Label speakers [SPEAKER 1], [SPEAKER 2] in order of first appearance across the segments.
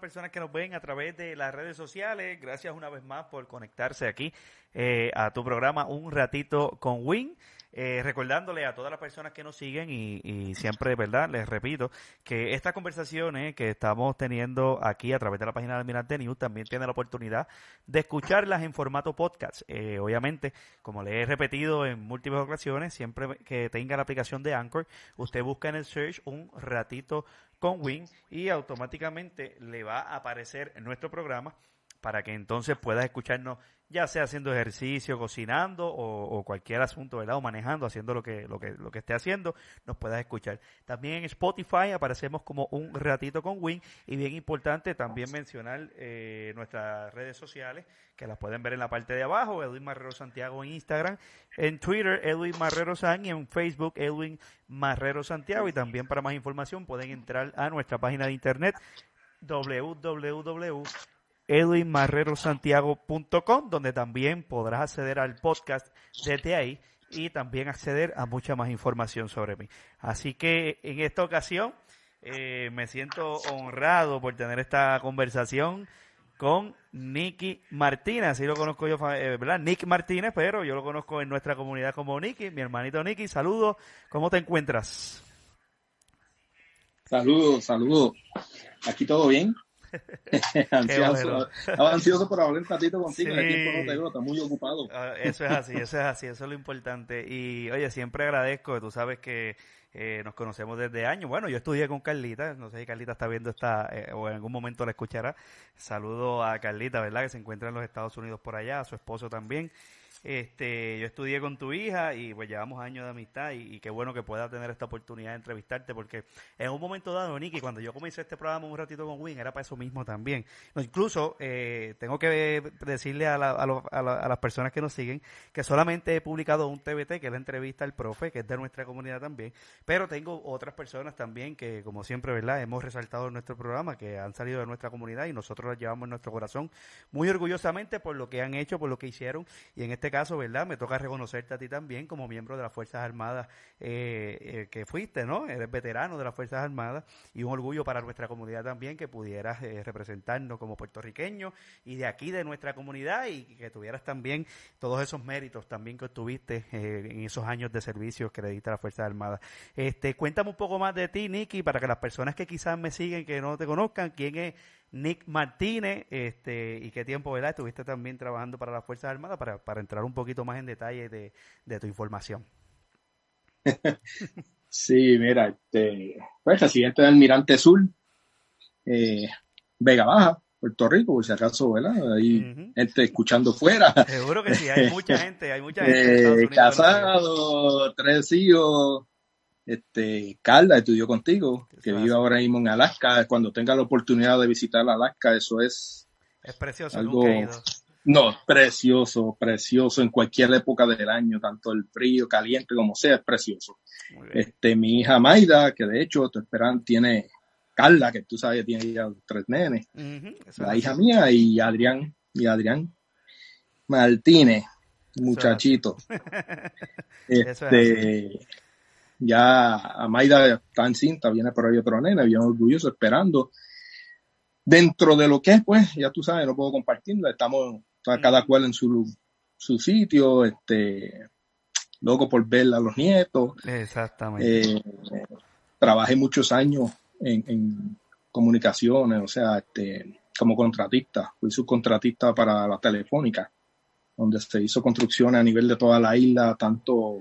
[SPEAKER 1] personas que nos ven a través de las redes sociales. Gracias una vez más por conectarse aquí eh, a tu programa Un Ratito con Win. Eh, recordándole a todas las personas que nos siguen y, siempre, ¿verdad? Les repito que estas conversaciones que estamos teniendo aquí a través de la página de Almirante News también tiene la oportunidad de escucharlas en formato podcast. Eh, obviamente, como le he repetido en múltiples ocasiones, siempre que tenga la aplicación de Anchor, usted busca en el search un ratito con Win y automáticamente le va a aparecer en nuestro programa para que entonces puedas escucharnos ya sea haciendo ejercicio, cocinando o, cualquier asunto, ¿verdad? O manejando, haciendo lo que, lo que, lo que esté haciendo, nos puedas escuchar. También en Spotify aparecemos como un ratito con Win y bien importante también mencionar eh, nuestras redes sociales que las pueden ver en la parte de abajo, Edwin Marrero Santiago en Instagram, en Twitter Edwin Marrero San y en Facebook Edwin Marrero Santiago y también para más información pueden entrar a nuestra página de internet www edwinmarrerosantiago.com, donde también podrás acceder al podcast desde ahí y también acceder a mucha más información sobre mí. Así que en esta ocasión eh, me siento honrado por tener esta conversación con Nicky Martínez, así lo conozco yo, eh, ¿verdad? Nick Martínez, pero yo lo conozco en nuestra comunidad como Nicky, mi hermanito Nicky, saludos, ¿cómo te encuentras?
[SPEAKER 2] Saludos, saludos. Aquí todo bien. ansioso, estaba ansioso por hablar un ratito contigo, el tiempo no te está muy ocupado.
[SPEAKER 1] Ah, eso es así, eso es así, eso es lo importante. Y oye, siempre agradezco, tú sabes que eh, nos conocemos desde años. Bueno, yo estudié con Carlita, no sé si Carlita está viendo esta, eh, o en algún momento la escuchará. Saludo a Carlita, ¿verdad? Que se encuentra en los Estados Unidos por allá, a su esposo también. Este, yo estudié con tu hija y pues llevamos años de amistad y, qué bueno que pueda tener esta oportunidad de entrevistarte porque en un momento dado, Nicky, cuando yo comencé este programa un ratito con Win, era para eso mismo también. incluso eh, tengo que decirle a, las personas que nos siguen que solamente he publicado un TBT, que es la entrevista al profe, que es de nuestra comunidad también, pero tengo otras personas también que, como siempre, ¿verdad? Hemos resaltado en nuestro programa, que han salido de nuestra comunidad y nosotros las llevamos en nuestro corazón muy orgullosamente por lo que han hecho, por lo que hicieron y en este caso, ¿verdad? Me toca reconocerte a ti también como miembro de las Fuerzas Armadas eh, eh, que fuiste, ¿no? Eres veterano de las Fuerzas Armadas y un orgullo para nuestra comunidad también que pudieras eh, representarnos como puertorriqueño y de aquí de nuestra comunidad y que tuvieras también todos esos méritos también que obtuviste en esos años de servicio que le diste a las Fuerzas Armadas. Este, cuéntame un poco más de ti, Nicky, para que las personas que quizás me siguen, que no te conozcan, quién es Nick Martínez, este, y qué tiempo, ¿verdad? Estuviste también trabajando para las Fuerzas Armadas para, para entrar un poquito más en detalle de, tu información.
[SPEAKER 2] sí, mira, este, pues residente del Almirante Sur, eh, Vega Baja, Puerto Rico, por si acaso, ¿verdad? Ahí gente escuchando fuera.
[SPEAKER 1] Seguro que sí, hay mucha gente, hay mucha gente.
[SPEAKER 2] Eh, casado, tres hijos, este, Carla estudió contigo, que vive ahora mismo en Alaska. Cuando tenga la oportunidad de visitar Alaska, eso es.
[SPEAKER 1] Es precioso, algo.
[SPEAKER 2] No, precioso, precioso en cualquier época del año, tanto el frío, caliente, como sea, es precioso. Este, mi hija Maida, que de hecho, tu esperan, tiene Carla, que tú sabes, tiene ya tres nenes. la hija mía y Adrián, y Adrián Martínez, muchachito. este, ya Amaida está en cinta, viene por ahí otro nena, bien orgulloso, esperando. Dentro de lo que es, pues, ya tú sabes, no puedo compartirla, estamos cada cual en su, su sitio, este, loco por ver a los nietos.
[SPEAKER 1] Exactamente.
[SPEAKER 2] Eh, trabajé muchos años en, en, comunicaciones, o sea, este, como contratista, fui subcontratista para la telefónica, donde se hizo construcciones a nivel de toda la isla, tanto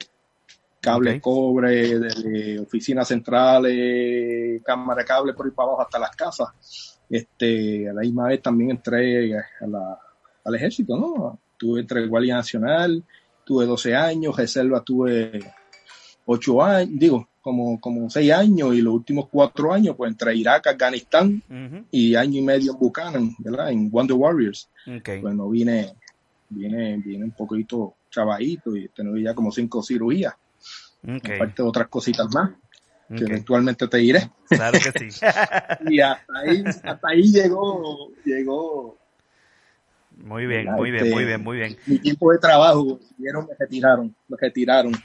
[SPEAKER 2] cable cobre, de oficinas centrales, cámara de cable por ahí para abajo hasta las casas. Este, a la misma vez también entré al ejército, ¿no? Tuve entre Guardia Nacional, tuve 12 años, reserva tuve 8 años, digo, como, como 6 años y los últimos 4 años pues entre Irak, Afganistán y año y medio en Buchanan, ¿verdad? En Wonder Warriors. Bueno, vine, vine, vine un poquito chavadito y tengo ya como 5 cirugías. Aparte de otras cositas más que eventualmente te diré.
[SPEAKER 1] Claro que sí.
[SPEAKER 2] y hasta ahí, hasta ahí llegó, llegó.
[SPEAKER 1] Muy bien, muy bien, muy bien, muy bien.
[SPEAKER 2] Mi tiempo de trabajo, vieron, me retiraron. Retiraron.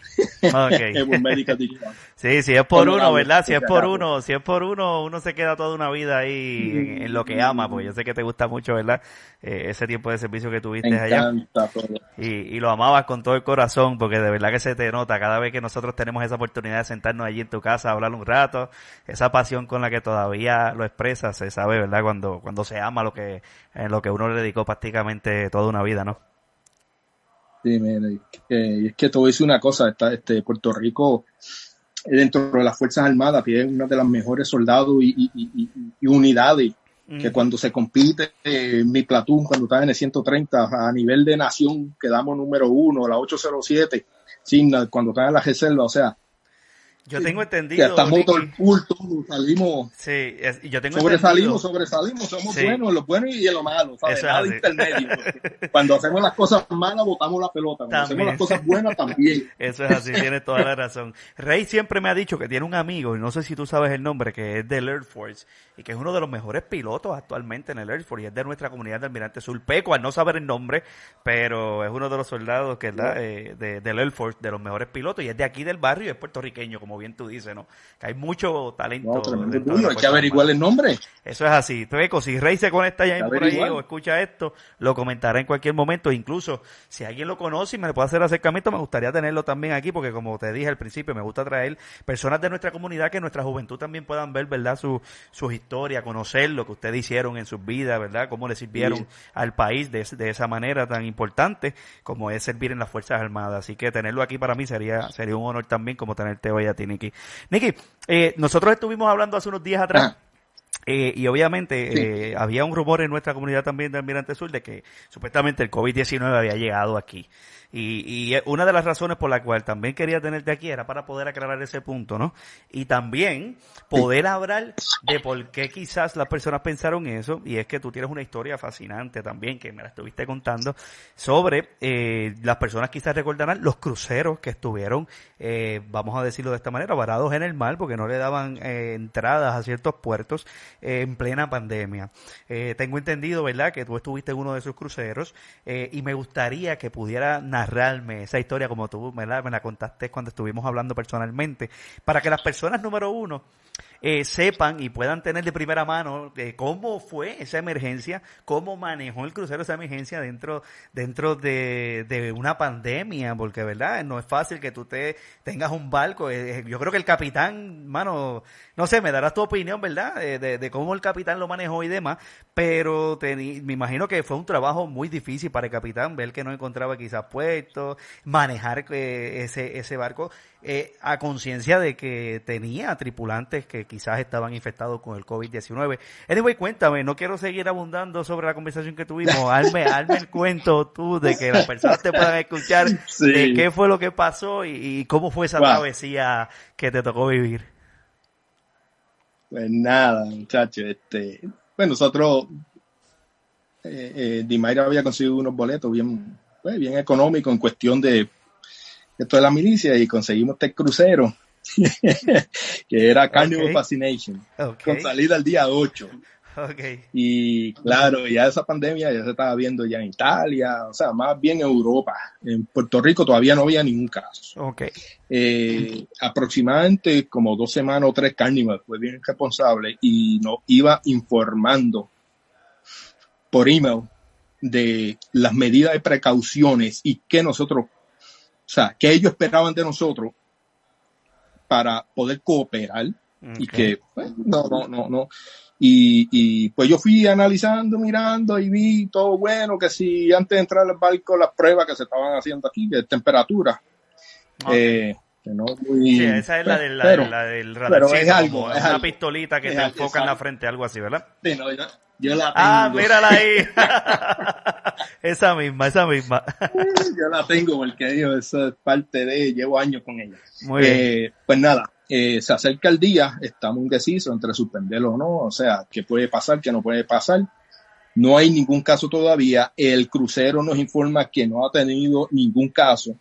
[SPEAKER 1] sí, si es por uno, ¿verdad? Si es por uno, si es por uno, uno se queda toda una vida ahí en, lo que ama, porque yo sé que te gusta mucho, ¿verdad? Eh, ese tiempo de servicio que tuviste allá. Y, y lo amabas con todo el corazón, porque de verdad que se te nota cada vez que nosotros tenemos esa oportunidad de sentarnos allí en tu casa hablar un rato, esa pasión con la que todavía lo expresas, se sabe, ¿verdad? Cuando, cuando se ama lo que, en lo que uno le dedicó prácticamente toda una vida, ¿no?
[SPEAKER 2] Sí, y es que te voy a decir una cosa, está, este, Puerto Rico eh, dentro de las Fuerzas Armadas tiene una de las mejores soldados y, unidades que cuando se compite en mi platón, cuando estaba en el 130, a nivel de nación quedamos número uno, la 807, sin, cuando estaba en la reserva, o sea,
[SPEAKER 1] yo tengo entendido.
[SPEAKER 2] estamos todo el culto, salimos.
[SPEAKER 1] Sí, yo tengo
[SPEAKER 2] sobresalimos, sobresalimos, somos buenos en lo bueno y en lo malo, ¿sabes? Nada intermedio. Cuando hacemos las cosas malas, botamos la pelota. Cuando hacemos las cosas buenas, también.
[SPEAKER 1] Eso es así, tienes toda la razón. Rey siempre me ha dicho que tiene un amigo, y no sé si tú sabes el nombre, que es del Air Force, y que es uno de los mejores pilotos actualmente en el Air Force, y es de nuestra comunidad de Almirante Sulpeco, al no saber el nombre, pero es uno de los soldados que es eh, de, del Air Force, de los mejores pilotos, y es de aquí del barrio y es puertorriqueño, como bien tú dices, ¿no? Que hay mucho talento.
[SPEAKER 2] No, hay que averiguar el nombre.
[SPEAKER 1] Eso es así. Treco, si Rey se conecta ya por ahí o escucha esto, lo comentará en cualquier momento. Incluso, si alguien lo conoce y me le puede hacer acercamiento, me gustaría tenerlo también aquí, porque como te dije al principio, me gusta traer personas de nuestra comunidad que nuestra juventud también puedan ver, ¿verdad? Su, sus historias, conocer lo que ustedes hicieron en sus vidas, ¿verdad? Cómo le sirvieron al país de, de esa manera tan importante como es servir en las Fuerzas Armadas. Así que tenerlo aquí para mí sería, sería un honor también como tenerte hoy a ti, Niki. Niki, eh, nosotros estuvimos hablando hace unos días atrás. Ah. Eh, y obviamente eh, había un rumor en nuestra comunidad también de Almirante Sur de que supuestamente el COVID-19 había llegado aquí. Y, una de las razones por la cual también quería tenerte aquí era para poder aclarar ese punto, ¿no? Y también poder hablar de por qué quizás las personas pensaron eso, y es que tú tienes una historia fascinante también, que me la estuviste contando, sobre eh, las personas quizás recordarán los cruceros que estuvieron, eh, vamos a decirlo de esta manera, varados en el mar, porque no le daban eh, entradas a ciertos puertos en plena pandemia. tengo entendido, ¿verdad?, que tú estuviste en uno de esos cruceros, y me gustaría que pudiera narrarme esa historia como tú la, me la contaste cuando estuvimos hablando personalmente, para que las personas número uno eh, sepan y puedan tener de primera mano eh, cómo fue esa emergencia, cómo manejó el crucero esa emergencia dentro, dentro de, una pandemia, porque verdad, no es fácil que tú te tengas un barco. Eh, yo creo que el capitán, mano, no sé, me darás tu opinión, ¿verdad? de, de, cómo el capitán lo manejó y demás, pero me imagino que fue un trabajo muy difícil para el capitán, ver que no encontraba quizás puestos, manejar ese, ese barco a conciencia de que tenía tripulantes que quizás estaban infectados con el COVID-19. Anyway, cuéntame, no quiero seguir abundando sobre la conversación que tuvimos. Hazme, el cuento tú de que las personas te puedan escuchar de qué fue lo que pasó y, cómo fue esa travesía que te tocó vivir.
[SPEAKER 2] Pues nada, muchachos, este, pues nosotros, eh, eh, Dimayra había conseguido unos boletos bien, pues, bien económicos en cuestión de esto de la milicia y conseguimos este crucero que era Carnival Fascination, con salida el día 8. Y claro, ya esa pandemia ya se estaba viendo ya en Italia, o sea, más bien en Europa. En Puerto Rico todavía no había ningún caso. Eh, aproximadamente como dos semanas o tres Carnival fue bien responsable y nos iba informando por email de las medidas de precauciones y que nosotros, o sea, que ellos esperaban de nosotros para poder cooperar y que pues, no, no, no, no. Y, y, pues yo fui analizando, mirando y vi todo bueno, que si antes de entrar al barco las pruebas que se estaban haciendo aquí, de temperatura. Eh, que no
[SPEAKER 1] muy, sí, esa es la, del, la, pero, la del radar. Pero es algo, es una pistolita que te enfoca en la frente, algo así, ¿verdad?
[SPEAKER 2] Sí, no, yo, la
[SPEAKER 1] ah, tengo. Ah, mírala ahí. esa misma, esa misma.
[SPEAKER 2] yo la tengo porque yo, eso es parte de, llevo años con ella. Muy bien. Eh, pues nada, eh, se acerca el día, estamos indecisos entre suspenderlo o no, o sea, qué puede pasar, qué no puede pasar. No hay ningún caso todavía. El crucero nos informa que no ha tenido ningún caso.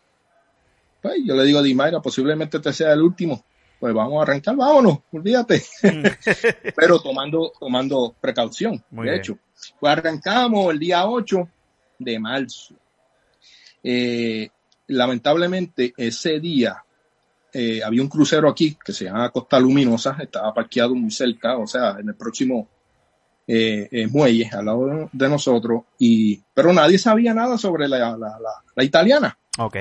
[SPEAKER 2] Pues yo le digo a Dimayra, posiblemente este sea el último. Pues vamos a arrancar, vámonos, olvídate. Mm. Pero tomando, tomando precaución, de hecho. Pues arrancamos el día 8 de marzo. Eh, lamentablemente ese día eh, había un crucero aquí que se llama Costa Luminosa, estaba parqueado muy cerca, o sea, en el próximo eh, eh, muelle al lado de nosotros, y, pero nadie sabía nada sobre la, la, la, italiana.
[SPEAKER 1] Ok.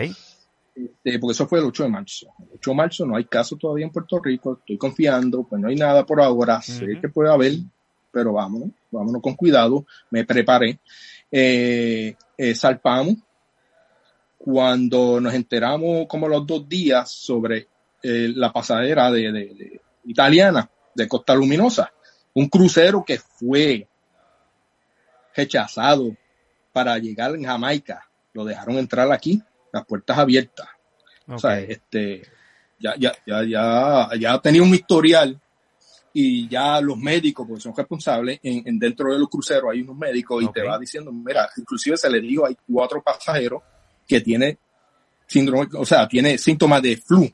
[SPEAKER 2] Este, porque eso fue el 8 de marzo. El 8 de marzo no hay caso todavía en Puerto Rico, estoy confiando, pues no hay nada por ahora, sé que puede haber, pero vámonos, vámonos con cuidado, me preparé. Eh, eh, salpamos cuando nos enteramos como los dos días sobre eh, la pasadera de, italiana de Costa Luminosa, un crucero que fue rechazado para llegar en Jamaica, lo dejaron entrar aquí, las puertas abiertas. O sea, este, ya, ya, ya, ya, ya tenía un historial y ya los médicos, porque son responsables, en, dentro de los cruceros hay unos médicos y te va diciendo, mira, inclusive se le dijo, hay cuatro pasajeros que tiene síndrome, o sea, tiene síntomas de flu.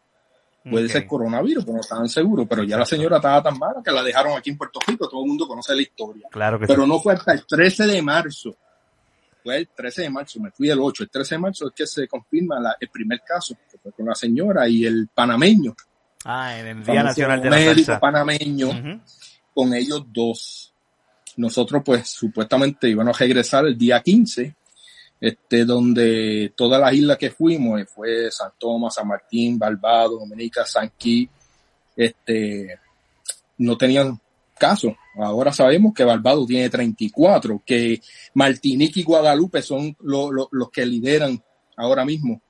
[SPEAKER 2] Puede ser coronavirus, pero no estaban seguros. Pero ya la señora estaba tan mala que la dejaron aquí en Puerto Rico. Todo el mundo conoce la historia.
[SPEAKER 1] Claro que
[SPEAKER 2] pero no fue hasta el 13 de marzo. Fue el 13 de marzo, me fui el 8. El 13 de marzo es que se confirma el primer caso, que fue con la señora y el panameño.
[SPEAKER 1] Ah, en el Día Nacional de la médico
[SPEAKER 2] panameño, con ellos dos. Nosotros, pues, supuestamente íbamos a regresar el día 15 este, donde todas las islas que fuimos, eh, fue San Tomás, San Martín, Barbados, Dominica, San Kitts, este, no tenían caso. Ahora sabemos que Barbados tiene 34, que Martinique y Guadalupe son los que lideran ahora mismo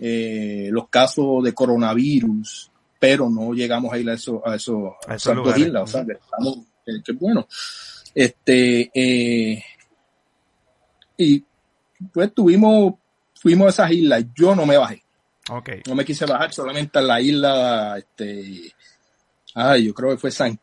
[SPEAKER 2] eh, los casos de coronavirus, pero no llegamos a ir a eso, a eso, a, esas dos islas. O sea, que estamos, que, bueno. Este, eh, y pues tuvimos, fuimos a esas islas, yo no me bajé.
[SPEAKER 1] Okay.
[SPEAKER 2] No me quise bajar solamente a la isla, este, ay, yo creo que fue San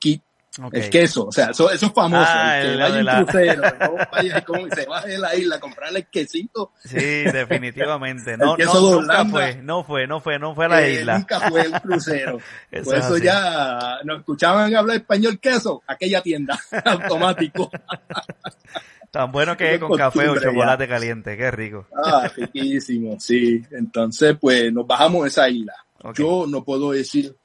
[SPEAKER 2] Kit, El queso, o sea, eso, eso es famoso. Ah, el que vaya en crucero, no vaya como se baje de la isla a comprarle el quesito.
[SPEAKER 1] Sí, definitivamente. No, no, nunca fue, no fue, no fue, no fue a la eh, isla.
[SPEAKER 2] Nunca fue el crucero. eso Por eso ya nos escuchaban hablar español queso, aquella tienda, automático.
[SPEAKER 1] Tan bueno que es con café o chocolate caliente, qué rico.
[SPEAKER 2] Ah, riquísimo, sí. Entonces, pues nos bajamos a esa isla. Yo no puedo decir,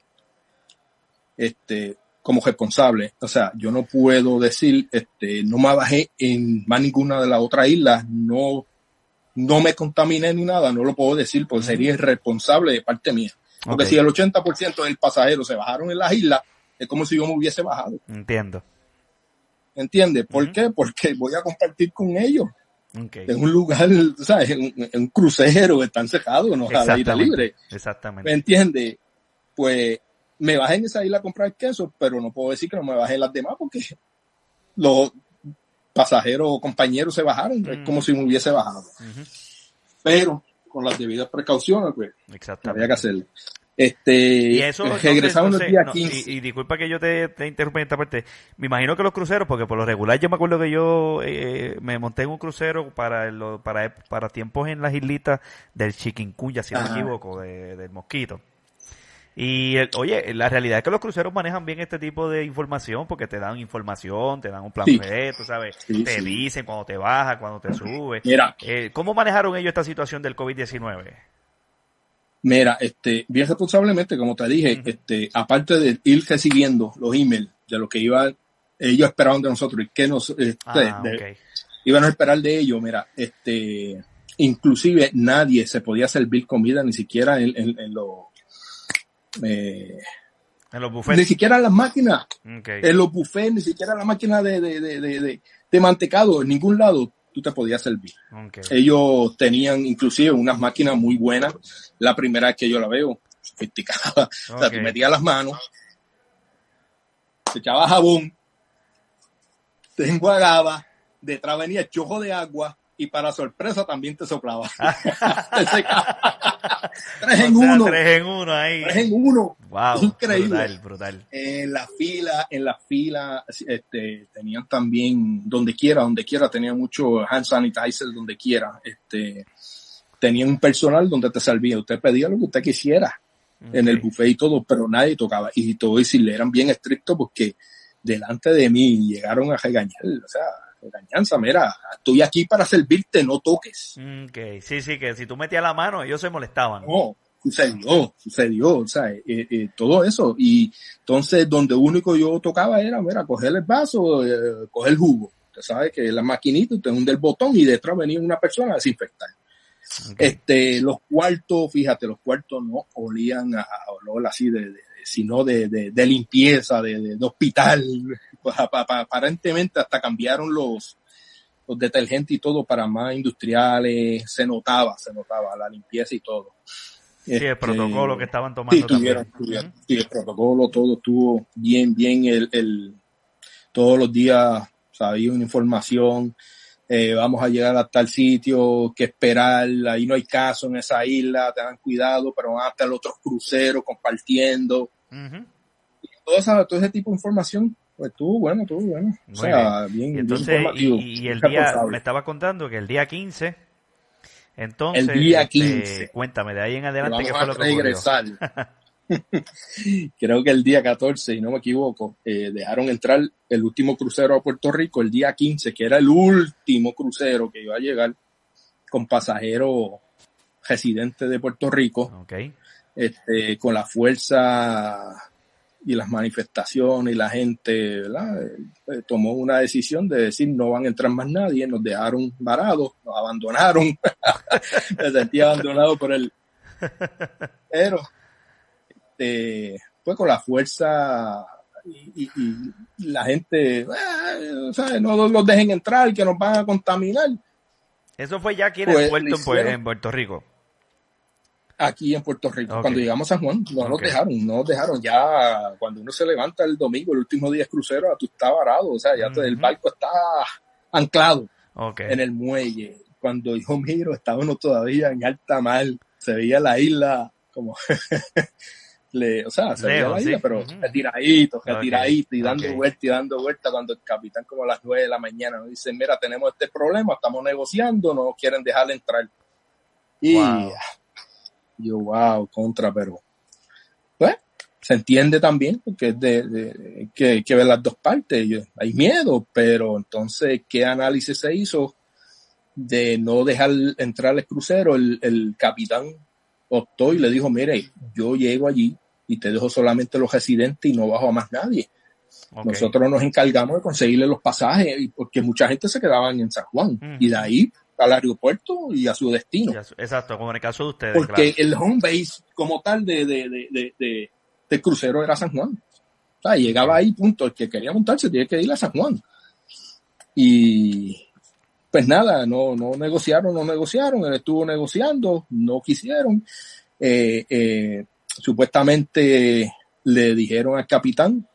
[SPEAKER 2] este, como responsable, o sea, yo no puedo decir, este, no me bajé en más ninguna de las otras islas, no, no me contaminé ni nada, no lo puedo decir porque sería irresponsable de parte mía. Porque si el 80% del pasajero se bajaron en las islas, es como si yo me hubiese bajado.
[SPEAKER 1] Entiendo.
[SPEAKER 2] ¿Entiendes? ¿Por qué? Porque voy a compartir con ellos. En un lugar, ¿sabes? En, un crucero, están cejados, no a la libre.
[SPEAKER 1] Exactamente.
[SPEAKER 2] ¿Me entiendes? Pues me bajé en esa isla a comprar queso, pero no puedo decir que no me bajé en las demás porque los pasajeros o compañeros se bajaron. Es como si me hubiese bajado. Pero con las debidas precauciones, pues, había que hacerlo. Este, y eso, regresamos el día 15.
[SPEAKER 1] y, disculpa que yo te, te, interrumpa en esta parte. Me imagino que los cruceros, porque por lo regular yo me acuerdo que yo eh, me monté en un crucero para, para, para tiempos en las islitas del Chiquincuya, si no me equivoco, del Mosquito. Y oye, la realidad es que los cruceros manejan bien este tipo de información porque te dan información, te dan un plan B, tú sabes, te dicen cuando te baja, cuando te sube.
[SPEAKER 2] Mira,
[SPEAKER 1] eh, ¿cómo manejaron ellos esta situación del COVID-19?
[SPEAKER 2] Mira, este, bien responsablemente, como te dije, este, aparte de ir recibiendo los emails de lo que iban, ellos esperaban de nosotros y que nos, este, ah, iban a esperar de ellos, mira, este, inclusive nadie se podía servir comida ni siquiera en, en, los,
[SPEAKER 1] eh, en los buffets.
[SPEAKER 2] Ni siquiera en las máquinas. En los buffets, ni siquiera en la máquina de, de, de, de, de mantecado, en ningún lado tú te podías servir. Ellos tenían inclusive unas máquinas muy buenas. La primera vez que yo la veo, sofisticada. O sea, tú metías las manos, te echabas jabón, te enjuagabas, detrás venía el chojo de agua y para sorpresa también te soplaba. tres en uno.
[SPEAKER 1] Tres en uno ahí.
[SPEAKER 2] Tres en uno.
[SPEAKER 1] Wow.
[SPEAKER 2] Increíble.
[SPEAKER 1] Brutal, brutal.
[SPEAKER 2] En la fila, en la fila, este, tenían también, donde quiera, donde quiera, tenían mucho hand sanitizer, donde quiera. Este, tenían un personal donde te servía. Usted pedía lo que usted quisiera en el buffet y todo, pero nadie tocaba. Y todo y si le eran bien estrictos porque delante de mí llegaron a regañar. O sea, Engañanza, mira, estoy aquí para servirte, no toques.
[SPEAKER 1] Ok, sí, sí, que si tú metías la mano, ellos se molestaban.
[SPEAKER 2] No, sucedió, sucedió, o sea, eh, eh, todo eso. Y entonces, donde único yo tocaba era, mira, coger el vaso, eh, coger el jugo. Usted sabe que la maquinita, usted hunde el botón y detrás venía una persona a desinfectar. Este, los cuartos, fíjate, los cuartos no olían a, olor así de, sino de, de, limpieza, de, hospital. Pues, aparentemente hasta cambiaron los, los detergentes y todo para más industriales. Se notaba, se notaba la limpieza y todo.
[SPEAKER 1] Sí, el este, protocolo que estaban tomando.
[SPEAKER 2] Sí, sí, el protocolo, todo estuvo bien, bien. El, el, todos los días había una información eh, vamos a llegar a tal sitio, que esperar, ahí no hay caso en esa isla, tengan cuidado, pero van a estar otros cruceros compartiendo. todo, todo ese tipo de información, pues estuvo bueno, estuvo bueno. O sea, bien,
[SPEAKER 1] y entonces, Y, el día, me estaba contando que el día 15, entonces,
[SPEAKER 2] el día 15.
[SPEAKER 1] Este, cuéntame, de ahí en adelante, ¿qué fue lo que regresar.
[SPEAKER 2] creo que el día 14, y no me equivoco, eh, dejaron entrar el último crucero a Puerto Rico el día 15, que era el último crucero que iba a llegar con pasajeros residentes de Puerto Rico. Este, con la fuerza y las manifestaciones y la gente eh, tomó una decisión de decir no van a entrar más nadie, nos dejaron varados, nos abandonaron, me sentí abandonado por el... Pero este, pues con la fuerza y, la gente, eh, no los dejen entrar, que nos van a contaminar.
[SPEAKER 1] Eso fue ya aquí en el pues, puerto en, Puerto Rico.
[SPEAKER 2] Aquí en Puerto Rico. Cuando llegamos a San Juan, no nos dejaron, no nos dejaron. Ya cuando uno se levanta el domingo, el último día es crucero, tú estás varado, o sea, ya el barco está anclado en el muelle. Cuando yo miro, estaba uno todavía en alta mar, se veía la isla como le, o sea, se veía la isla, pero retiradito, retiradito, y dando vuelta y dando vuelta cuando el capitán como a las nueve de la mañana nos dice, mira, tenemos este problema, estamos negociando, no quieren dejar entrar. Y yo, wow, contra, pero pues se entiende también porque es de, que, que ver las dos partes, hay miedo, pero entonces, ¿qué análisis se hizo de no dejar entrar el crucero? El, el capitán optó y le dijo, mire, yo llego allí y te dejo solamente los residentes y no bajo a más nadie. Nosotros nos encargamos de conseguirle los pasajes porque mucha gente se quedaba en San Juan y de ahí al aeropuerto y a su destino.
[SPEAKER 1] Exacto, como en el caso de ustedes.
[SPEAKER 2] Porque el home base como tal de, de, de, crucero era San Juan. O sea, llegaba ahí, punto. El que quería montarse tiene que ir a San Juan. Y pues nada, no, no negociaron, no negociaron. Él estuvo negociando, no quisieron. Eh, eh, supuestamente le dijeron al capitán,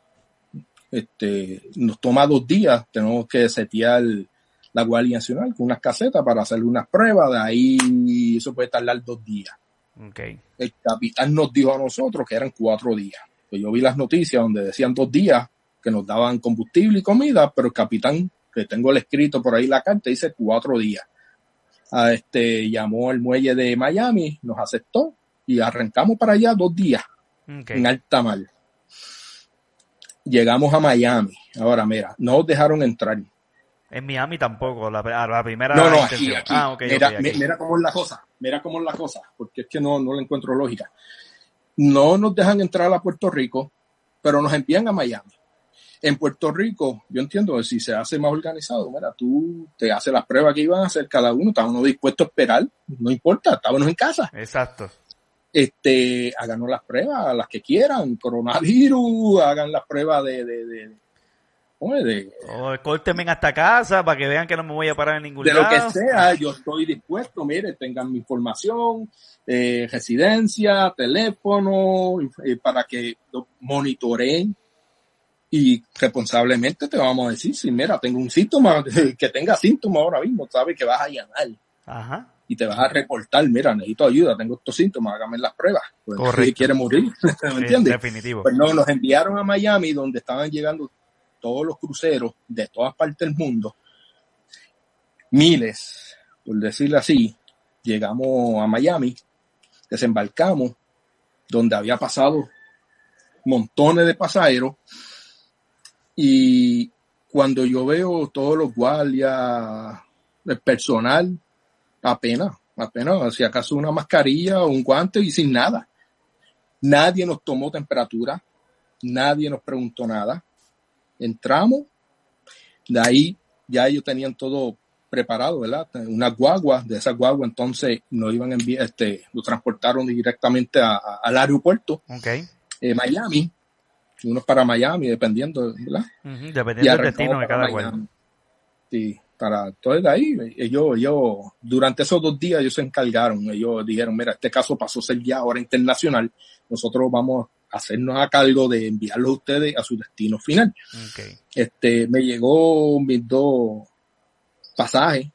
[SPEAKER 2] este, nos toma dos días, tenemos que setear la Guardia Nacional con unas casetas para hacerle unas pruebas, de ahí eso puede tardar dos días.
[SPEAKER 1] Okay.
[SPEAKER 2] El capitán nos dijo a nosotros que eran cuatro días. Pues yo vi las noticias donde decían dos días que nos daban combustible y comida, pero el capitán, que tengo el escrito por ahí la carta, dice cuatro días. A este, llamó al muelle de Miami, nos aceptó, y arrancamos para allá dos días en alta mar. Llegamos a Miami. Ahora, mira, no nos dejaron entrar.
[SPEAKER 1] En Miami tampoco, la, la primera.
[SPEAKER 2] No, no, aquí, aquí. Ah, mira, mira cómo es la cosa, mira cómo es la cosa, porque es que no, no le encuentro lógica. No nos dejan entrar a Puerto Rico, pero nos envían a Miami. En Puerto Rico, yo entiendo que si se hace más organizado, mira, tú te haces las pruebas que iban a hacer cada uno, estábamos dispuestos a esperar, no importa, estábamos en casa.
[SPEAKER 1] Exacto
[SPEAKER 2] este, háganos las pruebas, las que quieran, coronavirus, hagan las pruebas de, de, de,
[SPEAKER 1] de o córtenme hasta casa para que vean que no me voy a parar en ningún
[SPEAKER 2] de
[SPEAKER 1] lado.
[SPEAKER 2] De lo que sea, yo estoy dispuesto, mire, tengan mi información, eh, residencia, teléfono, eh, para que monitoreen y responsablemente te vamos a decir, si mira, tengo un síntoma, que tenga síntomas ahora mismo, sabes que vas a llamar.
[SPEAKER 1] Ajá
[SPEAKER 2] y te vas a reportar, mira, necesito ayuda, tengo estos síntomas, hágame las pruebas. Pues,
[SPEAKER 1] Correcto.
[SPEAKER 2] quiere morir, ¿me entiendes?
[SPEAKER 1] Definitivo.
[SPEAKER 2] Pues no, nos enviaron a Miami donde estaban llegando todos los cruceros de todas partes del mundo. Miles, por decirlo así, llegamos a Miami, desembarcamos, donde había pasado montones de pasajeros y cuando yo veo todos los guardias, el personal, apenas, apenas, si acaso una mascarilla o un guante y sin nada. Nadie nos tomó temperatura, nadie nos preguntó nada. Entramos, de ahí ya ellos tenían todo preparado, ¿verdad? Una guagua, de esas guaguas entonces nos iban a enviar, este, lo transportaron directamente al aeropuerto.
[SPEAKER 1] Okay.
[SPEAKER 2] Eh, Miami, unos para Miami, dependiendo, ¿verdad?
[SPEAKER 1] dependiendo del destino de cada cual.
[SPEAKER 2] Sí, para entonces de ahí, ellos, ellos, durante esos dos días ellos se encargaron, ellos dijeron, mira, este caso pasó a ser ya ahora internacional, nosotros vamos a hacernos a cargo de enviarlo a ustedes a su destino final. Este, me llegó mis dos pasajes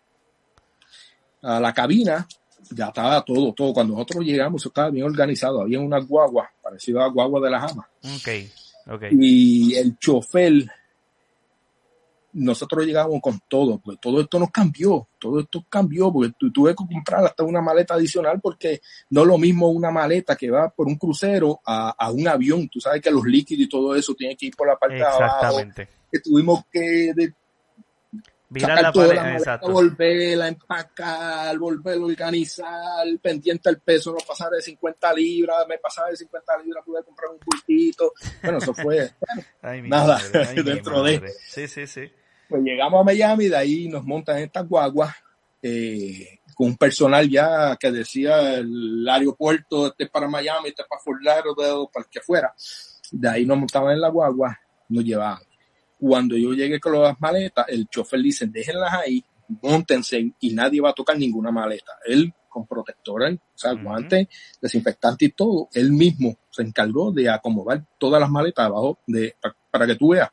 [SPEAKER 2] a la cabina, ya estaba todo, todo. Cuando nosotros llegamos, estaba bien organizado, había una guagua, parecida a la guagua de la jama.
[SPEAKER 1] Okay. Okay.
[SPEAKER 2] Y el chofer nosotros llegamos con todo, pues todo esto nos cambió, todo esto cambió, porque tuve que comprar hasta una maleta adicional porque no es lo mismo una maleta que va por un crucero a, un avión, tú sabes que los líquidos y todo eso tienen que ir por la parte de abajo. Que tuvimos que de, sacar toda la maleta, volverla, empacar, volverla a organizar, pendiente al peso, no pasar de 50 libras, me pasaba de 50 libras, pude comprar un bultito, bueno, eso fue nada dentro de...
[SPEAKER 1] Sí, sí, sí
[SPEAKER 2] pues llegamos a Miami, de ahí nos montan estas guaguas eh, con un personal ya que decía el aeropuerto, este para Miami, este para Fort Lauderdale, para el que fuera. De ahí nos montaban en la guagua, nos llevaban. Cuando yo llegué con las maletas, el chofer dice, déjenlas ahí, montense y nadie va a tocar ninguna maleta. Él con protectores, o sea, guantes, desinfectante y todo, él mismo se encargó de acomodar todas las maletas abajo de, para que tú veas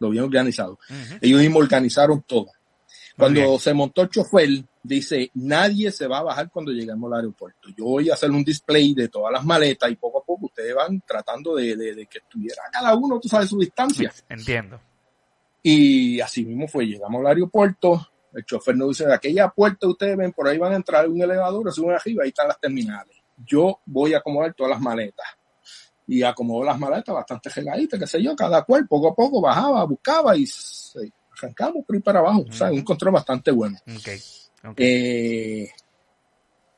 [SPEAKER 2] lo bien organizado. Ellos mismos organizaron todo. Cuando se montó el chofer, dice, nadie se va a bajar cuando lleguemos al aeropuerto. Yo voy a hacer un display de todas las maletas y poco a poco ustedes van tratando de, que estuviera cada uno, tú sabes, su distancia.
[SPEAKER 1] Entiendo.
[SPEAKER 2] Y así mismo fue, llegamos al aeropuerto, el chofer nos dice, de aquella puerta ustedes ven, por ahí van a entrar un elevador, suben arriba, ahí están las terminales. Yo voy a acomodar todas las maletas y acomodó las maletas bastante regaditas, qué sé yo, cada cual poco a poco bajaba, buscaba y arrancamos por ahí para abajo, o sea, un control bastante bueno. Eh,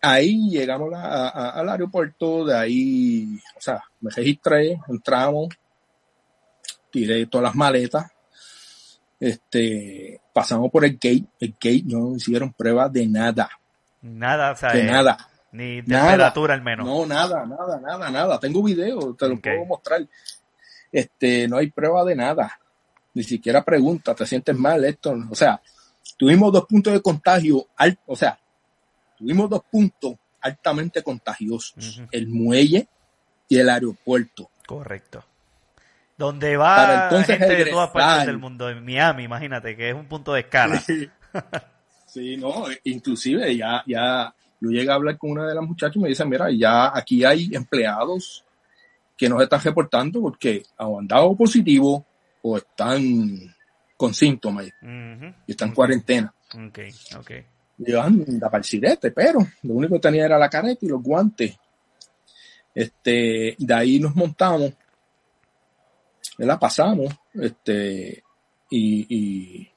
[SPEAKER 2] ahí llegamos al aeropuerto, de ahí, o sea, me registré, entramos, tiré todas las maletas, este, pasamos por el gate, el gate no hicieron prueba de nada.
[SPEAKER 1] Nada, o sea,
[SPEAKER 2] de nada
[SPEAKER 1] ni temperatura al menos.
[SPEAKER 2] No, nada, nada, nada, nada. Tengo video, te lo puedo mostrar. Este, no hay prueba de nada. Ni siquiera pregunta, ¿te sientes mal esto? O sea, tuvimos dos puntos de contagio, o sea, tuvimos dos puntos altamente contagiosos. El muelle y el aeropuerto.
[SPEAKER 1] Correcto. Donde va entonces gente de todas partes del mundo, en Miami, imagínate, que es un punto de escala.
[SPEAKER 2] sí, no, inclusive ya, ya yo llegué a hablar con una de las muchachas y me dice, mira, ya aquí hay empleados que nos están reportando porque han dado positivo o están con síntomas y están en cuarentena.
[SPEAKER 1] Ok, ok.
[SPEAKER 2] Llevan la parcirete, pero lo único que tenía era la careta y los guantes. Este, de ahí nos montamos, la pasamos, este, y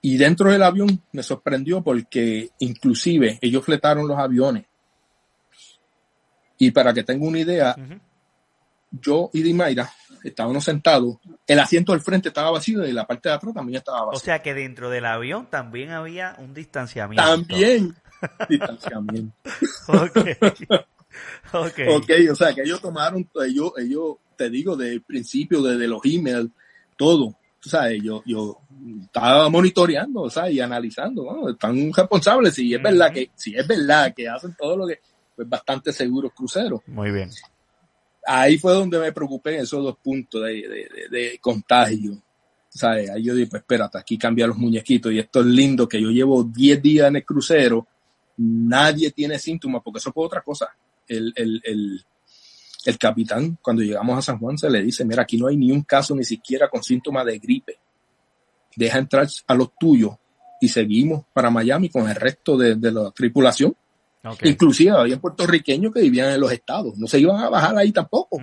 [SPEAKER 2] y dentro del avión me sorprendió porque inclusive ellos fletaron los aviones. Y para que tenga una idea, yo y Dimayra estábamos sentados, el asiento del frente estaba vacío y la parte de atrás también estaba vacío.
[SPEAKER 1] O sea que dentro del avión también había un distanciamiento.
[SPEAKER 2] También distanciamiento. ok. ok. o sea que ellos tomaron, ellos, ellos, te digo, desde el principio, desde los emails, todo tú sabes, yo, yo estaba monitoreando, o sea, y analizando, ¿no? Están responsables, si es verdad que, si es verdad que hacen todo lo que, pues bastante seguros cruceros.
[SPEAKER 1] Muy bien.
[SPEAKER 2] Ahí fue donde me preocupé en esos dos puntos de, de, contagio. ¿Sabes? Ahí yo dije, pues espérate, aquí cambian los muñequitos y esto es lindo que yo llevo 10 días en el crucero, nadie tiene síntomas, porque eso fue otra cosa. El, el, el, el capitán, cuando llegamos a San Juan, se le dice, mira, aquí no hay ni un caso ni siquiera con síntomas de gripe. Deja entrar a los tuyos y seguimos para Miami con el resto de, la tripulación. Inclusive había puertorriqueños que vivían en los estados, no se iban a bajar ahí tampoco.